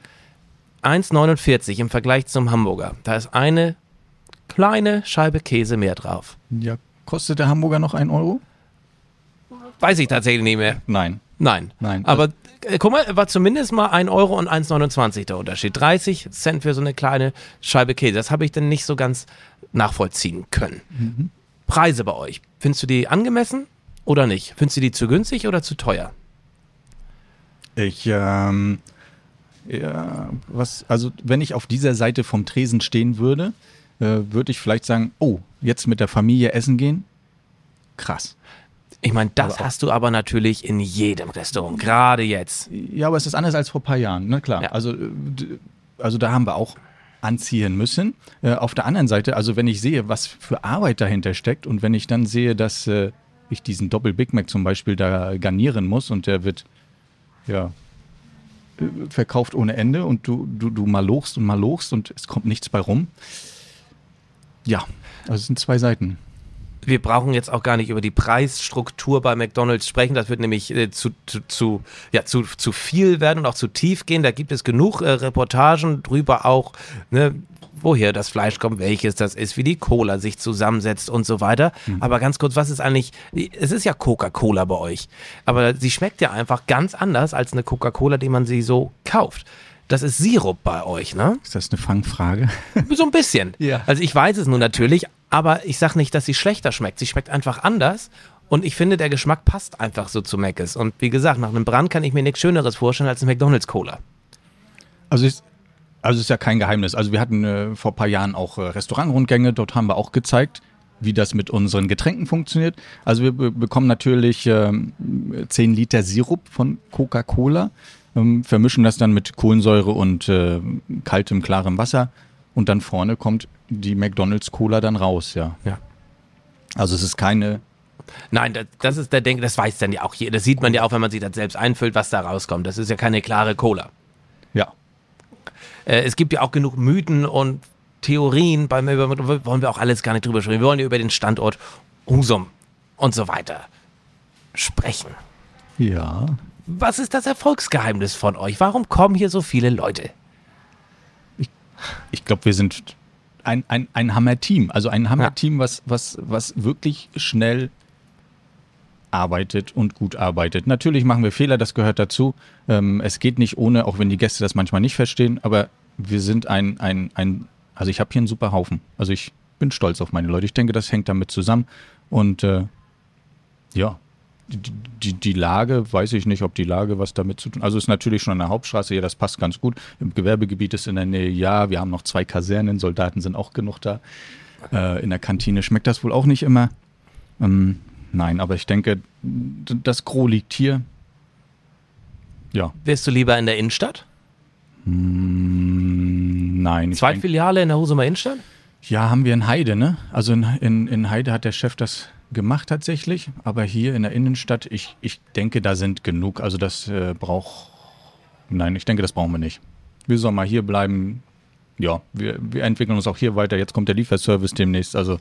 1,49 im Vergleich zum Hamburger. Da ist eine kleine Scheibe Käse mehr drauf. Ja, kostet der Hamburger noch 1 Euro? Weiß ich tatsächlich nicht mehr. Nein. Nein. Nein. Aber äh, guck mal, war zumindest mal 1 Euro und 1,29 der Unterschied. 30 Cent für so eine kleine Scheibe Käse. Das habe ich dann nicht so ganz nachvollziehen können. Mhm. Preise bei euch. Findest du die angemessen oder nicht? Findest du die zu günstig oder zu teuer? Ich, ähm, ja, was, also wenn ich auf dieser Seite vom Tresen stehen würde, äh, würde ich vielleicht sagen, oh, jetzt mit der Familie essen gehen? Krass. Ich meine, das hast du aber natürlich in jedem Restaurant, gerade jetzt. Ja, aber es ist anders als vor ein paar Jahren, ne? Klar. Ja. Also, äh, also da haben wir auch anziehen müssen. Äh, auf der anderen Seite, also wenn ich sehe, was für Arbeit dahinter steckt und wenn ich dann sehe, dass äh, ich diesen Doppel Big Mac zum Beispiel da garnieren muss und der wird ja verkauft ohne Ende und du, du, du malochst und malochst und es kommt nichts bei rum. Ja, also es sind zwei Seiten. Wir brauchen jetzt auch gar nicht über die Preisstruktur bei McDonalds sprechen. Das wird nämlich äh, zu, zu, zu, ja, zu, zu viel werden und auch zu tief gehen. Da gibt es genug äh, Reportagen drüber auch, ne, woher das Fleisch kommt, welches das ist, wie die Cola sich zusammensetzt und so weiter. Aber ganz kurz, was ist eigentlich, es ist ja Coca-Cola bei euch, aber sie schmeckt ja einfach ganz anders als eine Coca-Cola, die man sie so kauft. Das ist Sirup bei euch, ne? Ist das eine Fangfrage? So ein bisschen. Ja. Also ich weiß es nun natürlich, aber ich sag nicht, dass sie schlechter schmeckt. Sie schmeckt einfach anders. Und ich finde, der Geschmack passt einfach so zu Mc's. Und wie gesagt, nach einem Brand kann ich mir nichts Schöneres vorstellen als eine McDonalds Cola. Also ist, also ist ja kein Geheimnis. Also wir hatten äh, vor ein paar Jahren auch äh, Restaurantrundgänge. Dort haben wir auch gezeigt, wie das mit unseren Getränken funktioniert. Also wir be bekommen natürlich ähm, 10 Liter Sirup von Coca-Cola, ähm, vermischen das dann mit Kohlensäure und äh, kaltem, klarem Wasser. Und dann vorne kommt die McDonalds Cola dann raus, ja. Ja. Also es ist keine, Nein, das, das ist der Denk, das weiß dann ja auch jeder. Das sieht man ja auch, wenn man sich das selbst einfüllt, was da rauskommt. Das ist ja keine klare Cola. ja. Äh, es gibt ja auch genug Mythen und Theorien, beim wollen wir auch alles gar nicht drüber sprechen. Wir wollen ja über den Standort Husum und so weiter sprechen. Ja. Was ist das Erfolgsgeheimnis von euch? Warum kommen hier so viele Leute? ich glaube, wir sind ein, ein, ein Hammer-Team. Also ein Hammer-Team, was, was, was wirklich schnell arbeitet und gut arbeitet. Natürlich machen wir Fehler, das gehört dazu. Ähm, es geht nicht ohne, auch wenn die Gäste das manchmal nicht verstehen, aber wir sind ein, ein, ein also ich habe hier einen super Haufen. Also ich bin stolz auf meine Leute. Ich denke, das hängt damit zusammen. Und äh, ja, die, die, Lage, weiß ich nicht, ob die Lage was damit zu tun Also ist natürlich schon an der Hauptstraße, ja, das passt ganz gut. Im Gewerbegebiet ist in der Nähe, ja, wir haben noch zwei Kasernen, Soldaten sind auch genug da. Äh, in der Kantine schmeckt das wohl auch nicht immer. Ähm, nein, aber ich denke, das Gros liegt hier. Ja, Wärst du lieber in der Innenstadt? nein. Ich denke, Zweitfiliale in der Husumer Innenstadt? ja, haben wir in Heide, ne? Also in, in, in Heide hat der Chef das gemacht tatsächlich, aber hier in der Innenstadt, ich, ich denke, da sind genug. Also das äh, braucht, nein, ich denke, das brauchen wir nicht. Wir sollen mal hier bleiben. Ja, wir, wir entwickeln uns auch hier weiter. Jetzt kommt der Lieferservice demnächst. Also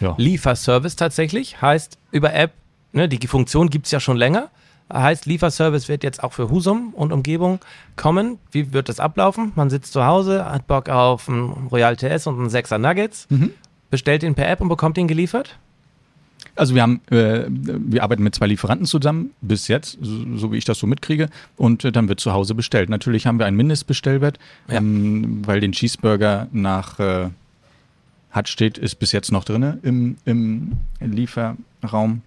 ja, Lieferservice tatsächlich heißt über App, ne, die Funktion gibt es ja schon länger. Heißt, Lieferservice wird jetzt auch für Husum und Umgebung kommen. Wie wird das ablaufen? Man sitzt zu Hause, hat Bock auf ein Royal TS und einen 6er Nuggets, bestellt ihn per App und bekommt ihn geliefert? Also wir haben, äh, wir arbeiten mit zwei Lieferanten zusammen, bis jetzt, so, so wie ich das so mitkriege, und äh, dann wird zu Hause bestellt. Natürlich haben wir einen Mindestbestellwert, Ja. ähm, weil den Cheeseburger nach äh, hat steht, ist bis jetzt noch drin im, im Lieferraum.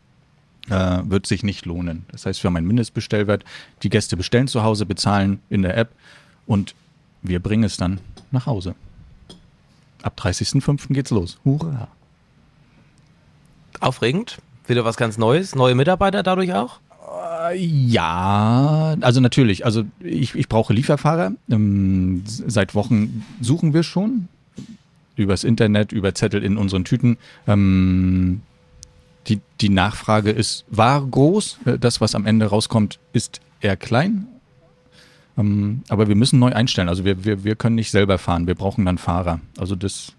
Äh, wird sich nicht lohnen. Das heißt, wir haben einen Mindestbestellwert. Die Gäste bestellen zu Hause, bezahlen in der App und wir bringen es dann nach Hause. Ab 30.05. geht's los. Hurra! Aufregend? Wieder was ganz Neues? Neue Mitarbeiter dadurch auch? Ja, also natürlich. Also ich, ich brauche Lieferfahrer. Ähm, seit Wochen suchen wir schon. Übers Internet, über Zettel in unseren Tüten. Ähm, die, die Nachfrage ist, war groß. Äh, Das, was am Ende rauskommt, ist eher klein. Ähm, aber wir müssen neu einstellen. Also wir, wir, wir können nicht selber fahren. Wir brauchen dann Fahrer. Also das.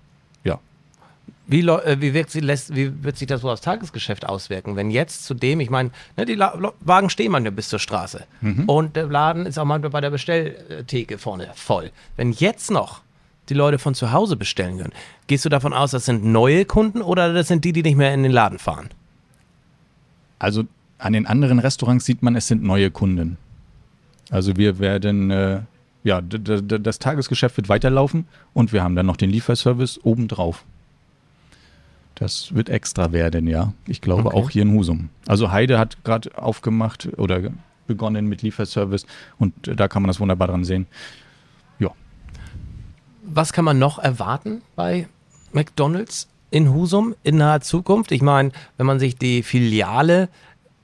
Wie, äh, wie, wirkt sie, lässt, wie wird sich das so aufs Tagesgeschäft auswirken? Wenn jetzt zudem, ich meine, ne, die La Wagen stehen manchmal bis zur Straße und der Laden ist auch manchmal bei der Bestelltheke vorne voll. Wenn jetzt noch die Leute von zu Hause bestellen können, gehst du davon aus, das sind neue Kunden oder das sind die, die nicht mehr in den Laden fahren? Also an den anderen Restaurants sieht man, es sind neue Kunden. Also wir werden, äh, ja, das Tagesgeschäft wird weiterlaufen und wir haben dann noch den Lieferservice obendrauf. Das wird extra werden, ja. Ich glaube Okay. auch hier in Husum. Also Heide hat gerade aufgemacht oder begonnen mit Lieferservice und äh, da kann man das wunderbar dran sehen. Ja. Was kann man noch erwarten bei McDonald's in Husum in naher Zukunft? Ich meine, wenn man sich die Filiale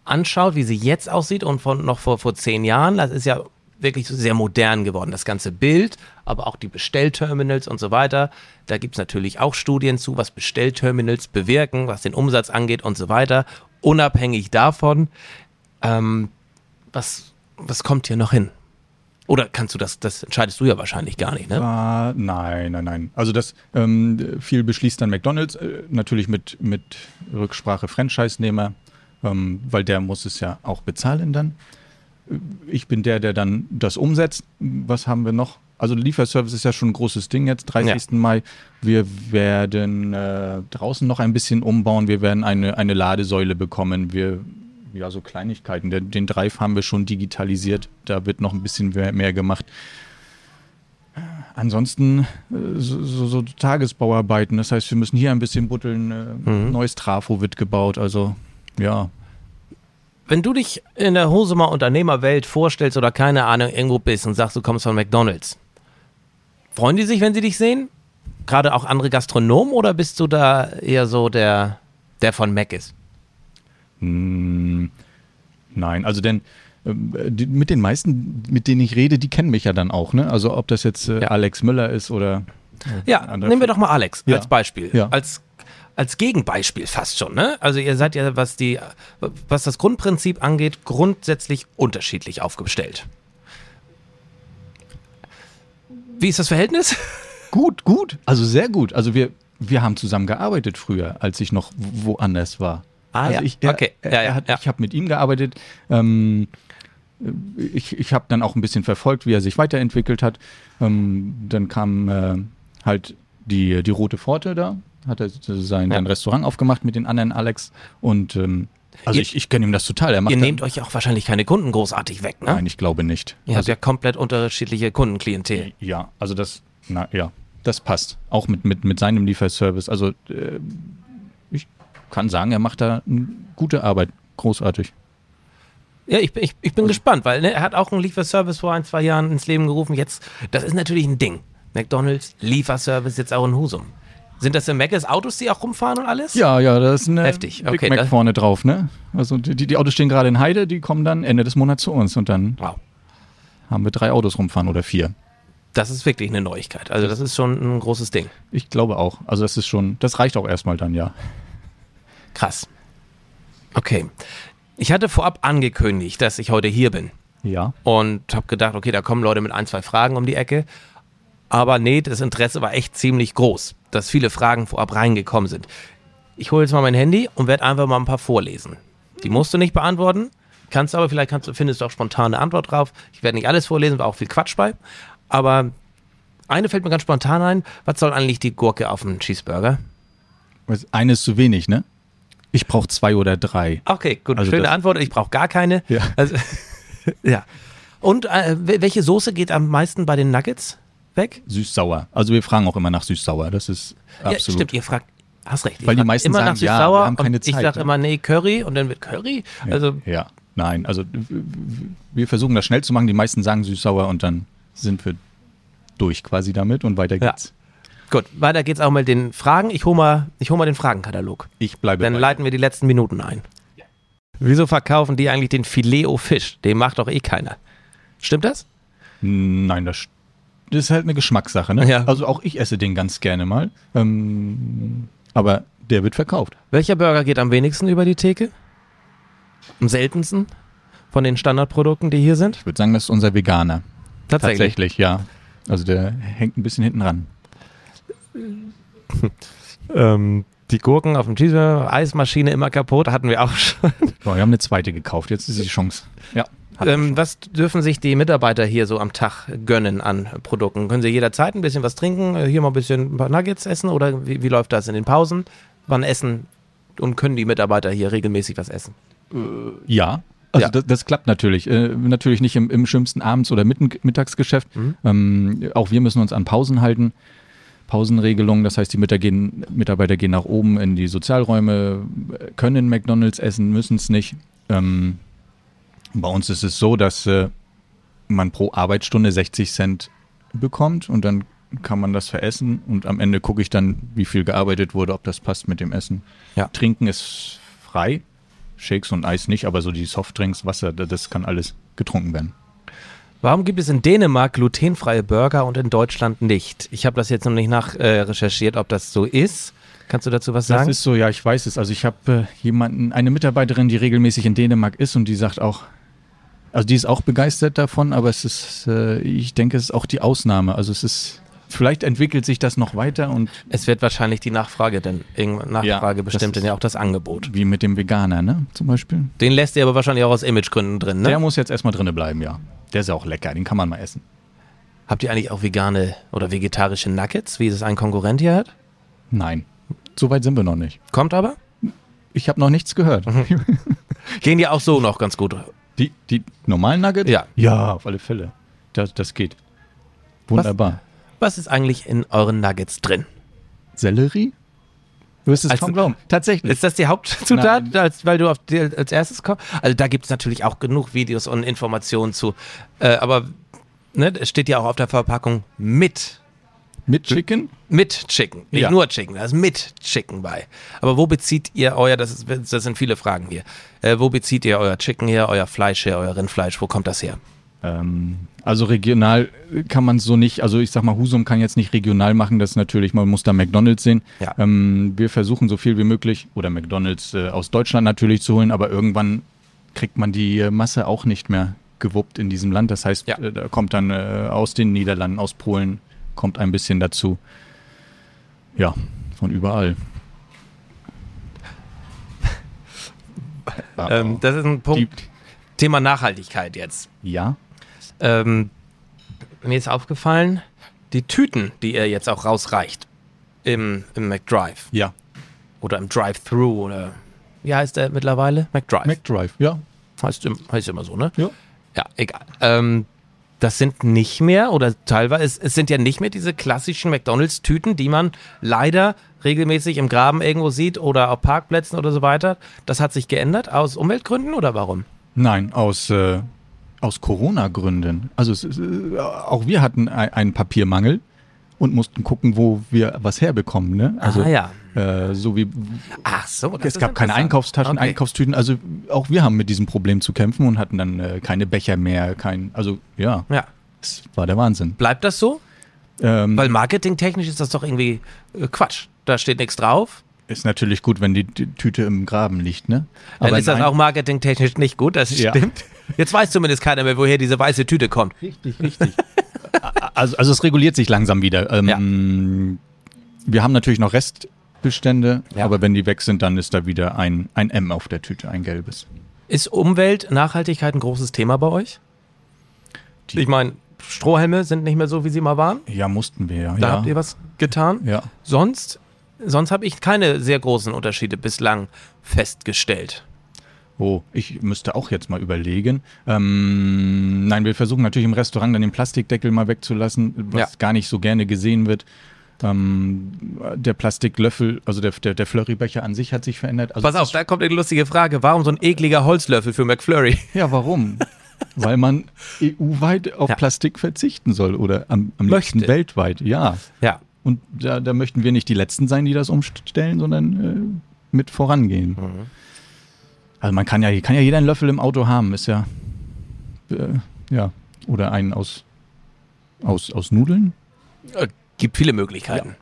anschaut, wie sie jetzt aussieht und von noch vor, vor zehn Jahren, das ist ja wirklich sehr modern geworden, das ganze Bild, aber auch die Bestellterminals und so weiter. Da gibt es natürlich auch Studien zu, was Bestellterminals bewirken, was den Umsatz angeht und so weiter. Unabhängig davon, ähm, was, was kommt hier noch hin? Oder kannst du das, das entscheidest du ja wahrscheinlich gar nicht, ne? Ah, nein, nein, nein. Also das ähm, viel beschließt dann McDonalds, äh, natürlich mit, mit Rücksprache Franchise-Nehmer, ähm, weil der muss es ja auch bezahlen dann. Ich bin der, der dann das umsetzt. Was haben wir noch? Also Lieferservice ist ja schon ein großes Ding jetzt, 30. Mai. Wir werden äh, draußen noch ein bisschen umbauen. Wir werden eine, eine Ladesäule bekommen. Wir, ja, so Kleinigkeiten. Den, den Drive haben wir schon digitalisiert. Da wird noch ein bisschen mehr, mehr gemacht. Ansonsten äh, so, so, so Tagesbauarbeiten. Das heißt, wir müssen hier ein bisschen butteln. Äh, Neues Trafo wird gebaut. Also ja, Wenn du dich in der Husumer Unternehmerwelt vorstellst oder keine Ahnung irgendwo bist und sagst, du kommst von McDonalds, freuen die sich, wenn sie dich sehen? Gerade auch andere Gastronomen oder bist du da eher so der, der von Mac ist? Nein, also denn ähm, mit den meisten, mit denen ich rede, die kennen mich ja dann auch. Ne? Also ob das jetzt äh, Ja. Alex Müller ist oder Ja, nehmen wir doch mal Alex Ja. als Beispiel. Ja. Als, als Gegenbeispiel fast schon, ne? Also ihr seid ja, was die, was das Grundprinzip angeht, grundsätzlich unterschiedlich aufgestellt. Wie ist das Verhältnis? gut, gut, also sehr gut. Also wir, wir haben zusammen gearbeitet früher, als ich noch wo- woanders war. Ah, also ja. ich, er, Okay. Ja, ja, er hat, ja. Ich habe mit ihm gearbeitet. Ähm, ich ich habe dann auch ein bisschen verfolgt, wie er sich weiterentwickelt hat. Ähm, dann kam äh, halt die, die Rote Pforte da, hat er sein, Ja. sein Restaurant aufgemacht mit den anderen Alex. Und ähm, also ich, ich kenne ihm das total. Er macht Ihr nehmt euch auch wahrscheinlich keine Kunden großartig weg, ne? Nein, ich glaube nicht. Ihr habt ja komplett unterschiedliche Kundenklientel. Ja, also das, na ja, das passt. Auch mit, mit, mit seinem Lieferservice. Also äh, ich kann sagen, er macht da eine gute Arbeit. Großartig. Ja, ich, bin- ich, ich bin gespannt, weil ne, er hat auch einen Lieferservice vor ein, zwei Jahren ins Leben gerufen. Jetzt, das ist natürlich ein Ding. McDonalds, Lieferservice jetzt auch in Husum. Sind das im Mc's Autos, die auch rumfahren und alles? Ja, ja, das ist eine Heftig, Big okay, Mac vorne drauf, ne? Also die, die Autos stehen gerade in Heide, die kommen dann Ende des Monats zu uns und dann Wow. haben wir drei Autos rumfahren oder vier. Das ist wirklich eine Neuigkeit. Also das ist schon ein großes Ding. Ich glaube auch. Also das ist schon, das reicht auch erstmal dann, ja. Krass. Okay. Ich hatte vorab angekündigt, dass ich heute hier bin. Ja. und habe gedacht, okay, da kommen Leute mit ein, zwei Fragen um die Ecke. Aber nee, das Interesse war echt ziemlich groß, dass viele Fragen vorab reingekommen sind. Ich hole jetzt mal mein Handy und werde einfach mal ein paar vorlesen. Die musst du nicht beantworten, kannst aber, vielleicht kannst findest du auch spontan eine Antwort drauf. Ich werde nicht alles vorlesen, war auch viel Quatsch bei. Aber eine fällt mir ganz spontan ein. Was soll eigentlich die Gurke auf dem Cheeseburger? Eine ist zu wenig, ne? Ich brauche zwei oder drei. Okay, gut, Also schöne Antwort. Ich brauche gar keine. Ja. Also, ja. Und äh, wel- welche Soße geht am meisten bei den Nuggets weg? Süß-sauer. Also wir fragen auch immer nach süß-sauer. Das ist Ja, absolut. stimmt, ihr fragt, hast recht. Weil die meisten immer sagen, nach ja, Süß-Sauer wir haben keine und ich Zeit, sage ne? immer, nee, Curry und dann wird Curry. Ja, Also, ja, nein, also wir versuchen das schnell zu machen. Die meisten sagen süß-sauer und dann sind wir durch quasi damit und weiter Ja. geht's. gut, weiter geht's auch mit den Fragen. Ich hole mal, ich hol mal den Fragenkatalog. Ich bleibe Dann bei. leiten wir die letzten Minuten ein. Wieso verkaufen die eigentlich den Filet-O-Fisch? Den macht doch eh keiner. Stimmt das? Nein, das, st- das ist halt eine Geschmackssache. Ne? Ja. Also auch ich esse den ganz gerne mal. Ähm, aber der wird verkauft. Welcher Burger geht am wenigsten über die Theke? Am seltensten von den Standardprodukten, die hier sind? Ich würde sagen, das ist unser Veganer. Tatsächlich. Tatsächlich, ja. Also der hängt ein bisschen hinten ran. Ähm, die Gurken auf dem Cheeseburger, Eismaschine immer kaputt, hatten wir auch schon. So, wir haben eine zweite gekauft, jetzt ist die Chance. Ja. Ähm, was dürfen sich die Mitarbeiter hier so am Tag gönnen an Produkten? Können sie jederzeit ein bisschen was trinken, äh, hier mal ein bisschen ein paar Nuggets essen oder wie, wie läuft das in den Pausen? Wann essen und können die Mitarbeiter hier regelmäßig was essen? Ja. Also Ja. Das, das klappt natürlich. Äh, natürlich nicht im, im schlimmsten Abends- oder Mitten Mittagsgeschäft. Mhm. Ähm, auch wir müssen uns an Pausen halten. Pausenregelung, das heißt, die Mitarbeiter gehen, Mitarbeiter gehen nach oben in die Sozialräume, äh, können McDonalds essen, müssen es nicht. Ähm, bei uns ist es so, dass äh, man pro Arbeitsstunde 60 Cent bekommt und dann kann man das veressen und am Ende gucke ich dann, wie viel gearbeitet wurde, ob das passt mit dem Essen. Ja. Trinken ist frei, Shakes und Eis nicht, aber so die Softdrinks, Wasser, da- das kann alles getrunken werden. Warum gibt es in Dänemark glutenfreie Burger und in Deutschland nicht? Ich habe das jetzt noch nicht nachrecherchiert, äh, recherchiert, ob das so ist. Kannst du dazu was Das sagen? ist so, ja, ich weiß es. Also ich habe äh, jemanden, eine Mitarbeiterin, die regelmäßig in Dänemark ist und die sagt auch, also die ist auch begeistert davon, aber es ist, äh, ich denke, es ist auch die Ausnahme. Also es ist, vielleicht entwickelt sich das noch weiter und es wird wahrscheinlich die Nachfrage, denn irgendwann Nachfrage Ja, bestimmt dann ja auch das Angebot. wie mit dem Veganer, ne, zum Beispiel. Den lässt ihr aber wahrscheinlich auch aus Imagegründen drin, ne? Der muss jetzt erstmal drinne bleiben, ja. Der ist ja auch lecker, den kann man mal essen. Habt ihr eigentlich auch vegane oder vegetarische Nuggets, wie es ein Konkurrent hier hat? Nein, so weit sind wir noch nicht. Kommt aber? Ich habe noch nichts gehört. Gehen die auch so noch ganz gut? Die, die normalen Nuggets? Ja. Ja, auf alle Fälle. Das, das geht. Wunderbar. Was ist eigentlich in euren Nuggets drin? Sellerie? Du wirst es Also- kaum glauben. Tatsächlich. Ist das die Hauptzutat, als, weil du auf die als erstes kommst? Also da gibt es natürlich auch genug Videos und Informationen zu. Äh, aber ne, es steht ja auch auf der Verpackung mit. Mit Chicken? Mit Chicken. Nicht Ja. nur Chicken, da ist mit Chicken bei. Aber wo bezieht ihr euer, das, ist, das sind viele Fragen hier, äh, wo bezieht ihr euer Chicken her, euer Fleisch her, euer Rindfleisch, wo kommt das her? Ähm, also regional kann man es so nicht, also ich sag mal, Husum kann jetzt nicht regional machen, das ist natürlich, man muss da McDonalds sehen. Ja. Ähm, wir versuchen so viel wie möglich, oder McDonalds äh, aus Deutschland natürlich zu holen, aber irgendwann kriegt man die äh, Masse auch nicht mehr gewuppt in diesem Land. Das heißt, Ja. äh, da kommt dann äh, aus den Niederlanden, aus Polen, kommt ein bisschen dazu. Ja, von überall. Ähm, das ist ein Punkt, Die, Thema Nachhaltigkeit jetzt. ja, Ähm, mir ist aufgefallen, die Tüten, die ihr jetzt auch rausreicht im, im McDrive ja. oder im Drive-Thru oder wie heißt der mittlerweile? McDrive. McDrive, ja. heißt, heißt immer so, ne? Ja. Ja, egal. Ähm, das sind nicht mehr oder teilweise, es, es sind ja nicht mehr diese klassischen McDonalds-Tüten, die man leider regelmäßig im Graben irgendwo sieht oder auf Parkplätzen oder so weiter. Das hat sich geändert aus Umweltgründen oder warum? Nein, aus, äh, aus Corona-Gründen. Also es, äh, auch wir hatten ein, einen Papiermangel und mussten gucken, wo wir was herbekommen. Ne? Also ah ja. Äh, so wie Ach so. das es ist gab keine. Einkaufstaschen, Okay. Einkaufstüten. Also auch wir haben mit diesem Problem zu kämpfen und hatten dann äh, keine Becher mehr, kein. Also ja, Ja. das war der Wahnsinn. Bleibt das so? Ähm, Weil marketingtechnisch ist das doch irgendwie äh, Quatsch. Da steht nichts drauf. ist natürlich gut, wenn die, Tüte im Graben liegt, ne? Dann ist das auch marketingtechnisch nicht gut, das Ja. stimmt. Jetzt weiß zumindest keiner mehr, woher diese weiße Tüte kommt. Richtig, richtig. also, also es reguliert sich langsam wieder. Ähm, Wir haben natürlich noch Restbestände, Ja. aber wenn die weg sind, dann ist da wieder ein, ein M auf der Tüte, ein gelbes. Ist Umwelt, Nachhaltigkeit ein großes Thema bei euch? Die- Ich meine, Strohhelme sind nicht mehr so, wie sie mal waren. Ja, mussten wir ja. Da ja. habt ihr was getan. ja. Sonst, sonst habe ich keine sehr großen Unterschiede bislang festgestellt. Oh, ich müsste auch jetzt mal überlegen. Ähm, nein, wir versuchen natürlich im Restaurant dann den Plastikdeckel mal wegzulassen, was Ja. gar nicht so gerne gesehen wird. Ähm, der Plastiklöffel, also der, der, der Flurrybecher an sich hat sich verändert. Also Pass auf, da kommt eine lustige Frage. Warum so ein ekliger Holzlöffel für McFlurry? Ja, warum? Weil man EU-weit auf Ja. Plastik verzichten soll oder am, am liebsten weltweit, ja. Ja. Und da, da möchten wir nicht die Letzten sein, die das umstellen, sondern äh, mit vorangehen. Mhm. Also man kann ja, kann ja jeder einen Löffel im Auto haben, ist ja, äh, ja, oder einen aus, aus, aus Nudeln. Äh, Gibt viele Möglichkeiten.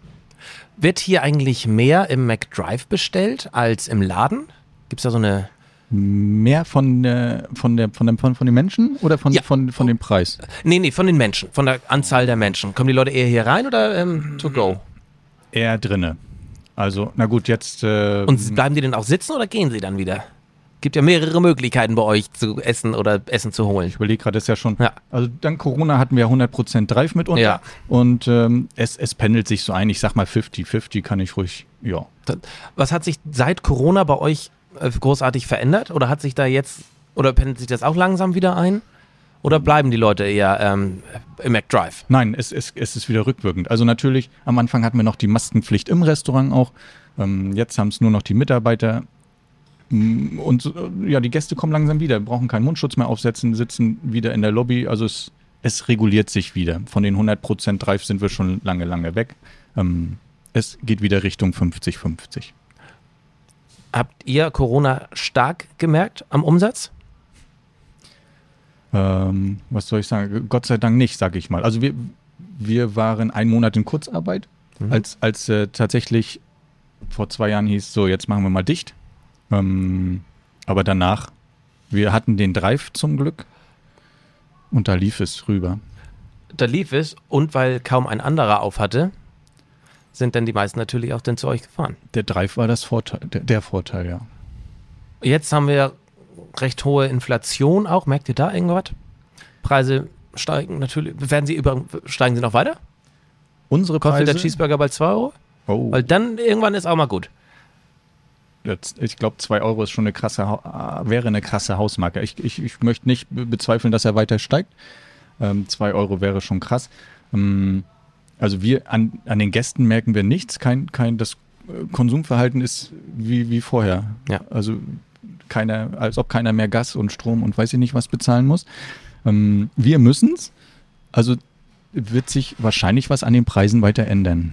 Wird hier eigentlich mehr im McDrive bestellt als im Laden? Gibt es da so eine. Mehr von, der, von, der, von, dem, von, von den Menschen oder von, Ja. von, von dem Preis? Nee, nee, von den Menschen, von der Anzahl der Menschen. Kommen die Leute eher hier rein oder ähm, to go? Eher drinne. Also, na gut, jetzt. Äh, Und bleiben die denn auch sitzen oder gehen sie dann wieder? Gibt ja mehrere Möglichkeiten bei euch zu essen oder Essen zu holen. ich überlege gerade, das ist ja schon. Ja. Also, dank Corona hatten wir 100% Drive mitunter. Ja. Und ähm, es, es pendelt sich so ein. Ich sag mal 50-50 kann ich ruhig. Ja. Was hat sich seit Corona bei euch äh, großartig verändert? Oder hat sich da jetzt, oder pendelt sich das auch langsam wieder ein? Oder bleiben die Leute eher ähm, im McDrive? Nein, es, es, es ist wieder rückwirkend. Also natürlich, am Anfang hatten wir noch die Maskenpflicht im Restaurant auch. Ähm, jetzt haben es nur noch die Mitarbeiter. Mm, Und äh, ja, die Gäste kommen langsam wieder, brauchen keinen Mundschutz mehr aufsetzen, sitzen wieder in der Lobby. Also es, es reguliert sich wieder. Von den 100% Drive sind wir schon lange, lange weg. Ähm, es geht wieder Richtung 50-50. Habt ihr Corona stark gemerkt am Umsatz? Ähm, was soll ich sagen? Gott sei Dank nicht, sage ich mal. Also wir, wir waren einen Monat in Kurzarbeit, als, als äh, tatsächlich vor zwei Jahren hieß, so jetzt machen wir mal dicht. Ähm, aber danach, wir hatten den Drive zum Glück und da lief es rüber. Da lief es und weil kaum ein anderer auf hatte, sind dann die meisten natürlich auch dann zu euch gefahren. Der Drive war das Vorteil, der, der Vorteil, ja. Jetzt haben wir recht hohe Inflation auch. Merkt ihr da irgendwas? Preise steigen natürlich. Werden sie über, steigen sie noch weiter? Unsere Kostet Preise, der Cheeseburger bald 2 Euro? oh, Weil dann irgendwann ist auch mal gut. Ich glaube, zwei Euro ist schon eine krasse, äh, wäre eine krasse Hausmarke. Ich, ich, ich möchte nicht be- bezweifeln, dass er weiter steigt. Ähm, zwei Euro wäre schon krass. Ähm, also wir an, an den Gästen merken wir nichts. Kein, kein, das äh, Konsumverhalten ist wie, wie vorher. Ja. Also keiner, als ob keiner mehr Gas und Strom und weiß ich nicht was bezahlen muss. Ähm, wir müssen's. Also wird sich wahrscheinlich was an den Preisen weiter ändern.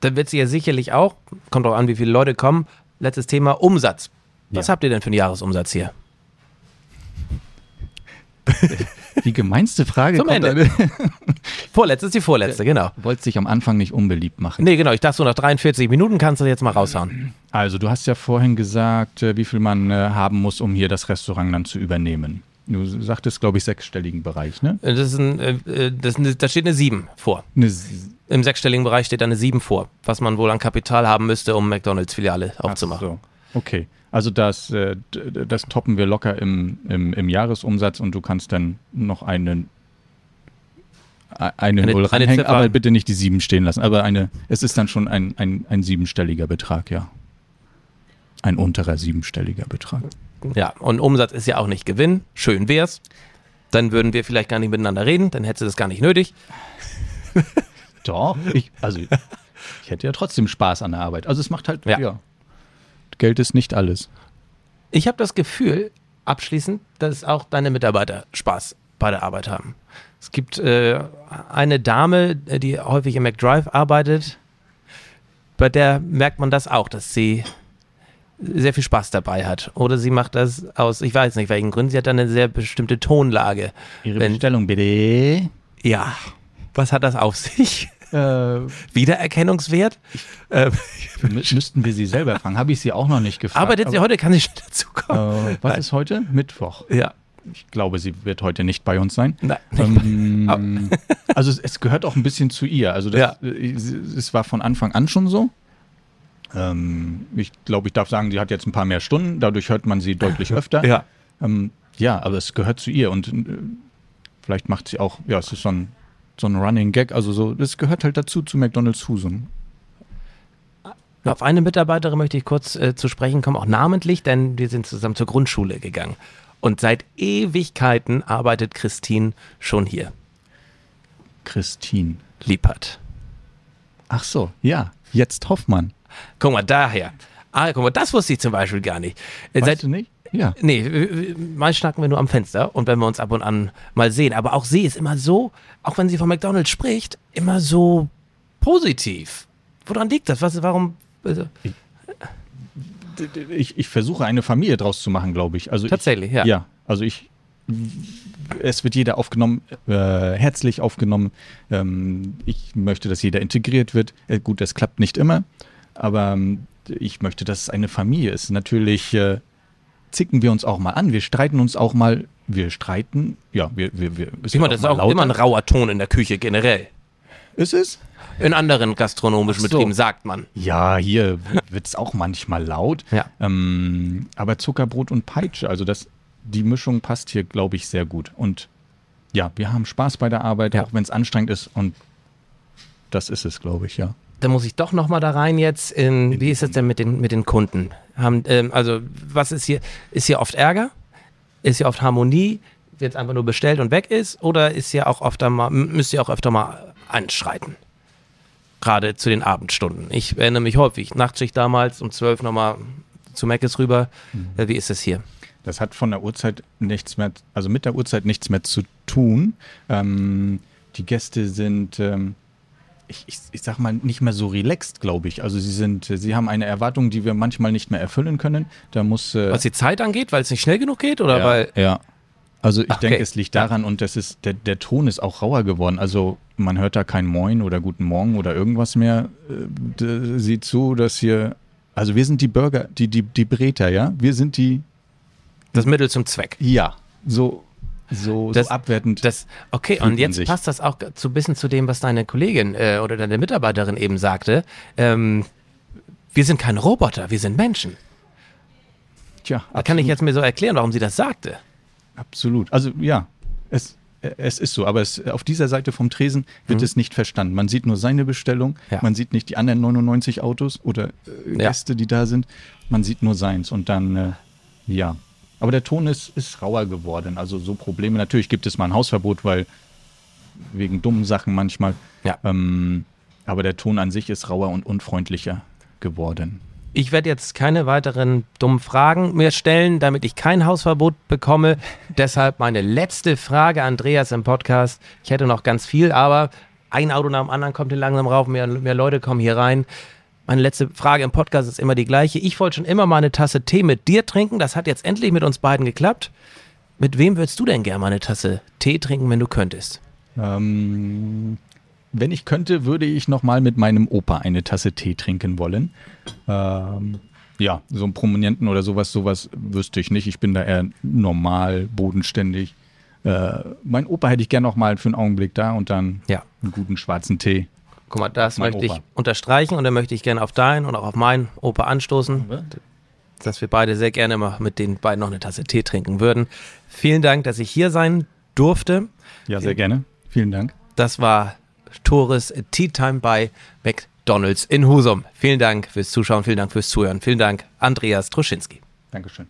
Dann wird sie ja sicherlich auch, kommt auch an, wie viele Leute kommen. Letztes Thema, Umsatz. Was Ja. habt ihr denn für einen Jahresumsatz hier? Die gemeinste Frage Zum kommt Ende. Vorletzte ist die vorletzte, genau. Wollte sich am Anfang nicht unbeliebt machen. Nee, genau. Ich dachte so, nach 43 Minuten kannst du jetzt mal raushauen. Also, du hast ja vorhin gesagt, äh, wie viel man äh, haben muss, um hier das Restaurant dann zu übernehmen. Du sagtest, glaube ich, sechsstelligen Bereich, ne? Das, ist ein, äh, äh, das, ist eine- da steht eine 7 vor. Eine Im sechsstelligen Bereich steht da eine 7 vor, was man wohl an Kapital haben müsste, um McDonalds-Filiale aufzumachen. Ach so. Okay. Also das, äh, das toppen wir locker im, im, im Jahresumsatz und du kannst dann noch eine, eine, Eine- Null eine ranhängen, Ziffer. aber bitte nicht die sieben stehen lassen. Aber eine, es ist dann schon ein, ein, ein siebenstelliger Betrag, ja. Ein unterer siebenstelliger Betrag. Ja, und Umsatz ist ja auch nicht Gewinn. Schön wär's. Dann würden wir vielleicht gar nicht miteinander reden, dann hättest du das gar nicht nötig. Doch. Ich, also, ich hätte ja trotzdem Spaß an der Arbeit. Also es macht halt, Ja. ja. Geld ist nicht alles. Ich habe das Gefühl, abschließend, dass auch deine Mitarbeiter Spaß bei der Arbeit haben. Es gibt äh, eine Dame, äh, die häufig im McDrive arbeitet, bei der merkt man das auch, dass sie sehr viel Spaß dabei hat. Oder sie macht das aus, ich weiß nicht welchen Gründen, sie hat da eine sehr bestimmte Tonlage. Ihre Wenn- Bestellung bitte. Ja, was hat das auf sich? Äh, Wiedererkennungswert? Äh, mü müssten wir sie selber fragen. Habe ich sie auch noch nicht gefragt. arbeitet sie heute? Kann sie schon dazukommen? Äh, was ist heute? Mittwoch. Ja. Ich glaube, sie wird heute nicht bei uns sein. Nein. Ähm, also es, es gehört auch ein bisschen zu ihr. Also das, Ja. äh, es war von Anfang an schon so. Ähm, ich glaube, ich darf sagen, sie hat jetzt ein paar mehr Stunden. Dadurch hört man sie deutlich öfter. Ja. Ähm, ja, aber es gehört zu ihr und äh, vielleicht macht sie auch, ja, es ist so ein, so ein Running Gag, also so, das gehört halt dazu zu McDonalds Husum. Auf eine Mitarbeiterin möchte ich kurz äh, zu sprechen kommen, auch namentlich, denn wir sind zusammen zur Grundschule gegangen. Und seit Ewigkeiten arbeitet Christine schon hier. Christine. Liebert. Ach so, ja, jetzt Hoffmann. Guck mal, daher. Ah, guck mal, das wusste ich zum Beispiel gar nicht. Äh, Weißt seit, du nicht? Ja. nee, meist schnacken wir nur am Fenster und wenn wir uns ab und an mal sehen. Aber auch sie ist immer so, auch wenn sie von McDonalds spricht, immer so positiv. Woran liegt das? Was, warum? Also, Ich, ich versuche eine Familie draus zu machen, glaube ich. Also Tatsächlich, ich, ja. Ja, also ich, es wird jeder aufgenommen, äh, herzlich aufgenommen. Ähm, ich möchte, dass jeder integriert wird. Äh, gut, das klappt nicht immer, aber ähm, ich möchte, dass es eine Familie ist. Natürlich äh, zicken wir uns auch mal an, wir streiten uns auch mal, wir streiten, ja, wir, wir, wir. Ich meine, das ist auch lauter. immer ein rauer Ton in der Küche generell. Ist es? In anderen gastronomischen so. Betrieben sagt man. Ja, hier wird es auch manchmal laut. Ja. Ähm, aber Zuckerbrot und Peitsche, also das, die Mischung passt hier, glaube ich, sehr gut. Und ja, wir haben Spaß bei der Arbeit, ja. auch wenn es anstrengend ist. Und das ist es, glaube ich, ja. Da muss ich doch noch mal da rein jetzt. In, wie ist es denn mit den, mit den Kunden? Haben, ähm, also, was ist hier? Ist hier oft Ärger? Ist hier oft Harmonie? Wird es einfach nur bestellt und weg ist? Oder ist hier auch öfter mal, müsst ihr auch öfter mal anschreiten? Gerade zu den Abendstunden. Ich erinnere mich häufig. Nachtschicht damals um zwölf nochmal zu Meckes rüber. Mhm. Wie ist es hier? Das hat von der Uhrzeit nichts mehr, also mit der Uhrzeit nichts mehr zu tun. Ähm, die Gäste sind, ähm, ich, ich, ich sag mal, nicht mehr so relaxed, glaube ich. Also sie sind, sie haben eine Erwartung, die wir manchmal nicht mehr erfüllen können. Da muss. Äh, Was die Zeit angeht, weil es nicht schnell genug geht? Oder ja, weil. Ja. Also ich okay. denke, es liegt daran und das ist, der, der Ton ist auch rauer geworden. Also man hört da kein Moin oder Guten Morgen oder irgendwas mehr. Äh, sieht zu, dass hier, also wir sind die Burger, die, die, die Breter, ja? Wir sind die. Das Mittel zum Zweck. Ja, so, so, das, so abwertend. Das, okay, und jetzt passt das auch so ein bisschen zu dem, was deine Kollegin äh, oder deine Mitarbeiterin eben sagte. Ähm, wir sind keine Roboter, wir sind Menschen. Tja, da kann ich jetzt mir so erklären, warum sie das sagte. Absolut. Also ja, es, es ist so, aber es, auf dieser Seite vom Tresen wird mhm. es nicht verstanden. Man sieht nur seine Bestellung, ja. man sieht nicht die anderen 99 Autos oder äh, Gäste, ja. die da sind, man sieht nur seins und dann, äh, ja. Aber der Ton ist, ist rauer geworden, also so Probleme. Natürlich gibt es mal ein Hausverbot, weil wegen dummen Sachen manchmal. Ja. Ähm, aber der Ton an sich ist rauer und unfreundlicher geworden. Ich werde jetzt keine weiteren dummen Fragen mehr stellen, damit ich kein Hausverbot bekomme. Deshalb meine letzte Frage, Andreas, im Podcast. Ich hätte noch ganz viel, aber ein Auto nach dem anderen kommt hier langsam rauf, mehr, mehr Leute kommen hier rein. Meine letzte Frage im Podcast ist immer die gleiche. Ich wollte schon immer mal eine Tasse Tee mit dir trinken. Das hat jetzt endlich mit uns beiden geklappt. Mit wem würdest du denn gerne mal eine Tasse Tee trinken, wenn du könntest? Ähm, wenn ich könnte, würde ich noch mal mit meinem Opa eine Tasse Tee trinken wollen. Ähm, ja, so einen Prominenten oder sowas, sowas wüsste ich nicht. Ich bin da eher normal, bodenständig. Äh, mein Opa hätte ich gerne noch mal für einen Augenblick da und dann ja. einen guten schwarzen Tee. Guck mal, das mein möchte Opa. ich unterstreichen und dann möchte ich gerne auf deinen und auch auf meinen Opa anstoßen, dass wir beide sehr gerne mal mit den beiden noch eine Tasse Tee trinken würden. Vielen Dank, dass ich hier sein durfte. Ja, sehr gerne. Vielen Dank. Das war Tores Tea Time bei McDonalds in Husum. Vielen Dank fürs Zuschauen, vielen Dank fürs Zuhören. Vielen Dank, Andreas Troschinski. Dankeschön.